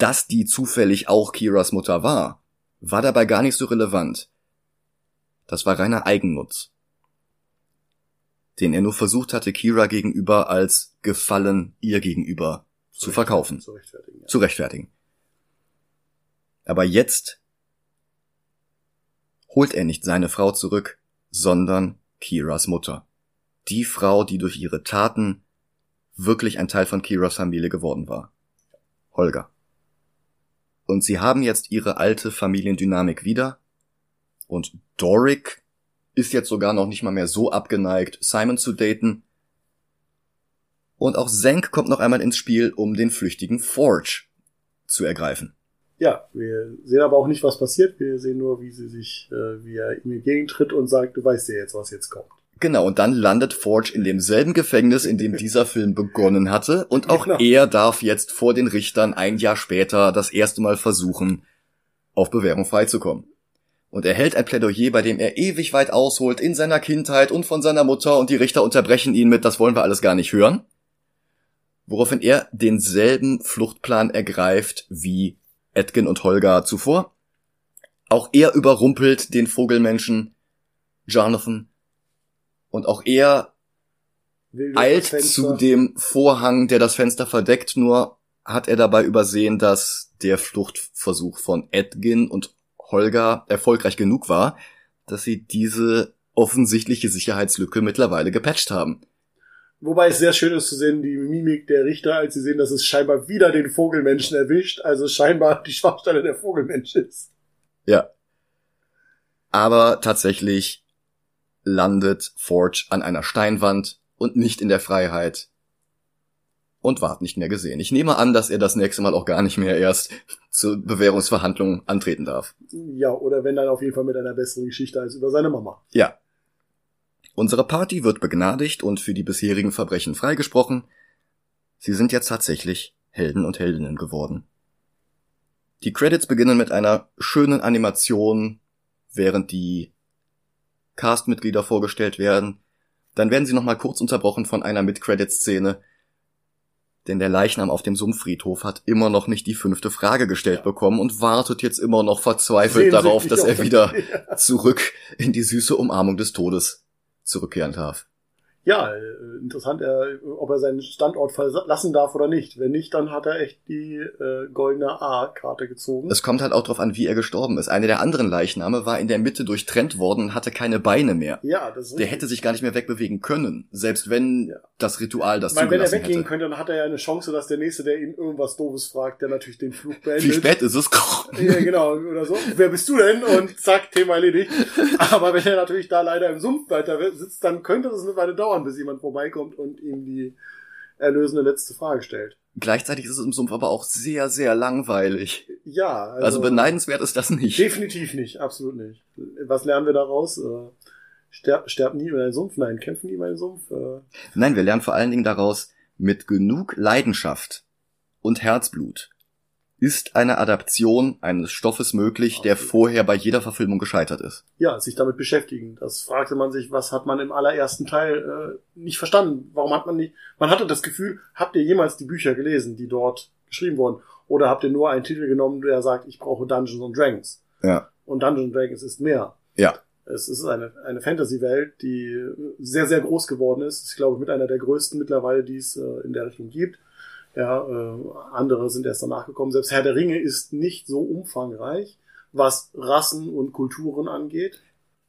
Dass die zufällig auch Kiras Mutter war, war dabei gar nicht so relevant. Das war reiner Eigennutz, den er nur versucht hatte, Kira gegenüber als Gefallen ihr gegenüber zu, zu verkaufen, zu rechtfertigen, ja. zu rechtfertigen. Aber jetzt holt er nicht seine Frau zurück, sondern Kiras Mutter. Die Frau, die durch ihre Taten wirklich ein Teil von Kiras Familie geworden war. Holger. Und sie haben jetzt ihre alte Familiendynamik wieder. Und Doric ist jetzt sogar noch nicht mal mehr so abgeneigt, Simon zu daten. Und auch Zank kommt noch einmal ins Spiel, um den flüchtigen Forge zu ergreifen. Ja, wir sehen aber auch nicht, was passiert. Wir sehen nur, wie sie sich, äh, wie er ihm entgegentritt und sagt, du weißt ja jetzt, was jetzt kommt. Genau, und dann landet Forge in demselben Gefängnis, in dem dieser Film begonnen hatte, und auch genau. er darf jetzt vor den Richtern ein Jahr später das erste Mal versuchen, auf Bewährung freizukommen. Und er hält ein Plädoyer, bei dem er ewig weit ausholt in seiner Kindheit und von seiner Mutter, und die Richter unterbrechen ihn mit, das wollen wir alles gar nicht hören. Woraufhin er denselben Fluchtplan ergreift wie Edgin und Holger zuvor. Auch er überrumpelt den Vogelmenschen Jonathan und auch er eilt zu dem Vorhang, der das Fenster verdeckt, nur hat er dabei übersehen, dass der Fluchtversuch von Edgin und Holger erfolgreich genug war, dass sie diese offensichtliche Sicherheitslücke mittlerweile gepatcht haben. Wobei es sehr schön ist zu sehen, die Mimik der Richter, als sie sehen, dass es scheinbar wieder den Vogelmenschen erwischt, also scheinbar die Schwachstelle der Vogelmensch ist. Ja. Aber tatsächlich landet Forge an einer Steinwand und nicht in der Freiheit und ward nicht mehr gesehen. Ich nehme an, dass er das nächste Mal auch gar nicht mehr erst zur Bewährungsverhandlung antreten darf. Ja, oder wenn dann auf jeden Fall mit einer besseren Geschichte als über seine Mama. Ja. Unsere Party wird begnadigt und für die bisherigen Verbrechen freigesprochen. Sie sind jetzt tatsächlich Helden und Heldinnen geworden. Die Credits beginnen mit einer schönen Animation, während die Castmitglieder vorgestellt werden. Dann werden sie nochmal kurz unterbrochen von einer Mid-Credit-Szene, denn der Leichnam auf dem Sumpffriedhof hat immer noch nicht die fünfte Frage gestellt ja. bekommen und wartet jetzt immer noch verzweifelt darauf, dass er wieder ja. zurück in die süße Umarmung des Todes zurückkehren darf ja, äh, interessant, er, ob er seinen Standort verlassen darf oder nicht. Wenn nicht, dann hat er echt die äh, goldene A-Karte gezogen. Es kommt halt auch darauf an, wie er gestorben ist. Eine der anderen Leichname war in der Mitte durchtrennt worden und hatte keine Beine mehr. Ja, das ist Der hätte sich gar nicht mehr wegbewegen können, selbst wenn ja. das Ritual das ich meine, Wenn er weggehen hätte. könnte, dann hat er ja eine Chance, dass der Nächste, der ihn irgendwas Doofes fragt, der natürlich den Flug beendet. Wie spät ist es? ja, genau, oder so. Wer bist du denn? Und zack, Thema erledigt. Aber wenn er natürlich da leider im Sumpf weiter sitzt, dann könnte das eine Weile dauern dauern, bis jemand vorbeikommt und ihm die erlösende letzte Frage stellt. Gleichzeitig ist es im Sumpf aber auch sehr, sehr langweilig. Ja. Also, also beneidenswert ist das nicht. Definitiv nicht, absolut nicht. Was lernen wir daraus? Äh, sterb, sterb nie über den Sumpf? Nein, kämpfen nie über den Sumpf? Äh. Nein, wir lernen vor allen Dingen daraus, mit genug Leidenschaft und Herzblut ist eine Adaption eines Stoffes möglich, der vorher bei jeder Verfilmung gescheitert ist. Ja, sich damit beschäftigen. Das fragte man sich, was hat man im allerersten Teil äh, nicht verstanden? Warum hat man nicht? Man hatte das Gefühl, habt ihr jemals die Bücher gelesen, die dort geschrieben wurden? Oder habt ihr nur einen Titel genommen, der sagt, ich brauche Dungeons and Dragons? Ja. Und Dungeons and Dragons ist mehr. Ja. Es ist eine, eine Fantasy-Welt, die sehr, sehr groß geworden ist. Ich glaube, mit einer der größten mittlerweile, die es äh, in der Richtung gibt ja, äh, andere sind erst danach gekommen. Selbst Herr der Ringe ist nicht so umfangreich, was Rassen und Kulturen angeht.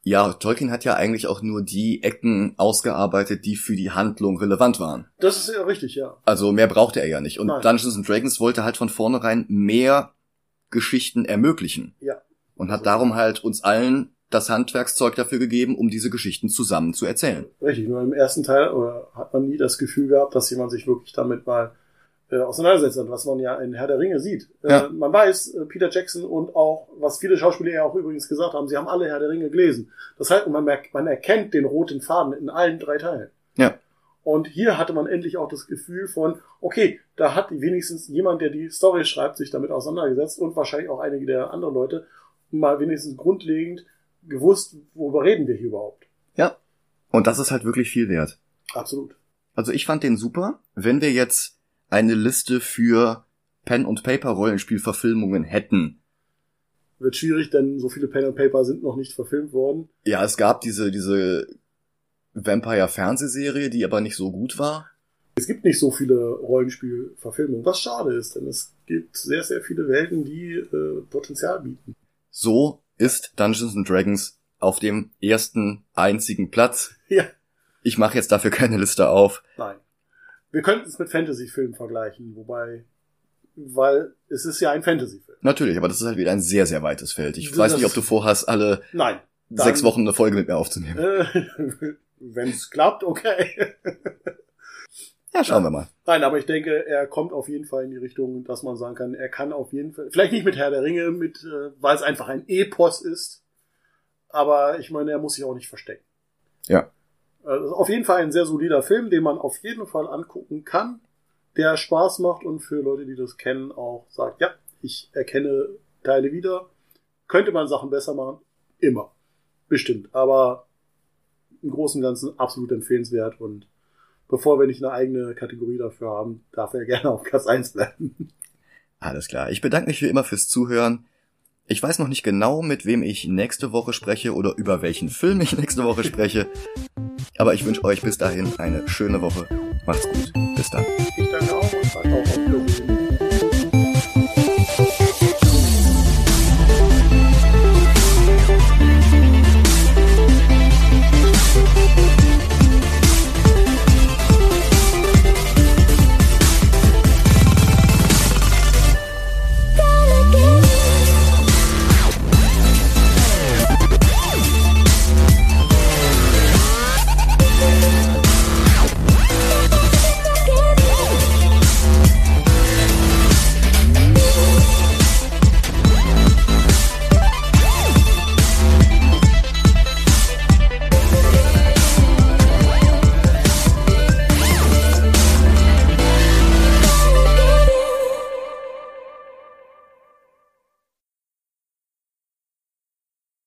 Ja, Tolkien hat ja eigentlich auch nur die Ecken ausgearbeitet, die für die Handlung relevant waren. Das ist ja richtig, ja. Also mehr brauchte er ja nicht. Und Nein. Dungeons and Dragons wollte halt von vornherein mehr Geschichten ermöglichen. Ja. Und hat darum halt uns allen das Handwerkszeug dafür gegeben, um diese Geschichten zusammen zu erzählen. Richtig, nur im ersten Teil hat man nie das Gefühl gehabt, dass jemand sich wirklich damit mal äh, auseinandersetzt hat, was man ja in Herr der Ringe sieht. Äh, ja. Äh, man weiß, äh, Peter Jackson und auch, was viele Schauspieler ja auch übrigens gesagt haben, sie haben alle Herr der Ringe gelesen. Das heißt, man, merkt, man erkennt den roten Faden in allen drei Teilen. Ja. Und hier hatte man endlich auch das Gefühl von, okay, da hat wenigstens jemand, der die Story schreibt, sich damit auseinandergesetzt und wahrscheinlich auch einige der anderen Leute mal wenigstens grundlegend gewusst, worüber reden wir hier überhaupt. Ja. Und das ist halt wirklich viel wert. Absolut. Also ich fand den super. Wenn wir jetzt eine Liste für Pen und Paper Rollenspielverfilmungen hätten. Wird schwierig, denn so viele Pen und Paper sind noch nicht verfilmt worden. Ja, es gab diese diese Vampire Fernsehserie, die aber nicht so gut war. Es gibt nicht so viele Rollenspielverfilmungen, was schade ist, denn es gibt sehr sehr viele Welten, die äh, Potenzial bieten. So ist Dungeons and Dragons auf dem ersten einzigen Platz. Ja. Ich mache jetzt dafür keine Liste auf. Nein. Wir könnten es mit Fantasy-Filmen vergleichen, wobei, weil es ist ja ein Fantasy-Film. Natürlich, aber das ist halt wieder ein sehr, sehr weites Feld. Ich das weiß nicht, ob du vorhast, alle nein, dann, sechs Wochen eine Folge mit mir aufzunehmen. Äh, Wenn es klappt, okay. ja, schauen wir mal. Nein, aber ich denke, er kommt auf jeden Fall in die Richtung, dass man sagen kann, er kann auf jeden Fall, vielleicht nicht mit Herr der Ringe, mit, äh, weil es einfach ein Epos ist, aber ich meine, er muss sich auch nicht verstecken. Ja. Also auf jeden Fall ein sehr solider Film, den man auf jeden Fall angucken kann, der Spaß macht und für Leute, die das kennen, auch sagt, ja, ich erkenne Teile wieder. Könnte man Sachen besser machen? Immer. Bestimmt. Aber im Großen und Ganzen absolut empfehlenswert und bevor wir nicht eine eigene Kategorie dafür haben, darf er gerne auf Platz 1 bleiben. Alles klar. Ich bedanke mich wie immer fürs Zuhören. Ich weiß noch nicht genau, mit wem ich nächste Woche spreche oder über welchen Film ich nächste Woche spreche. Aber ich wünsche euch bis dahin eine schöne Woche. Macht's gut. Bis dann. Ich danke auch und auch auf.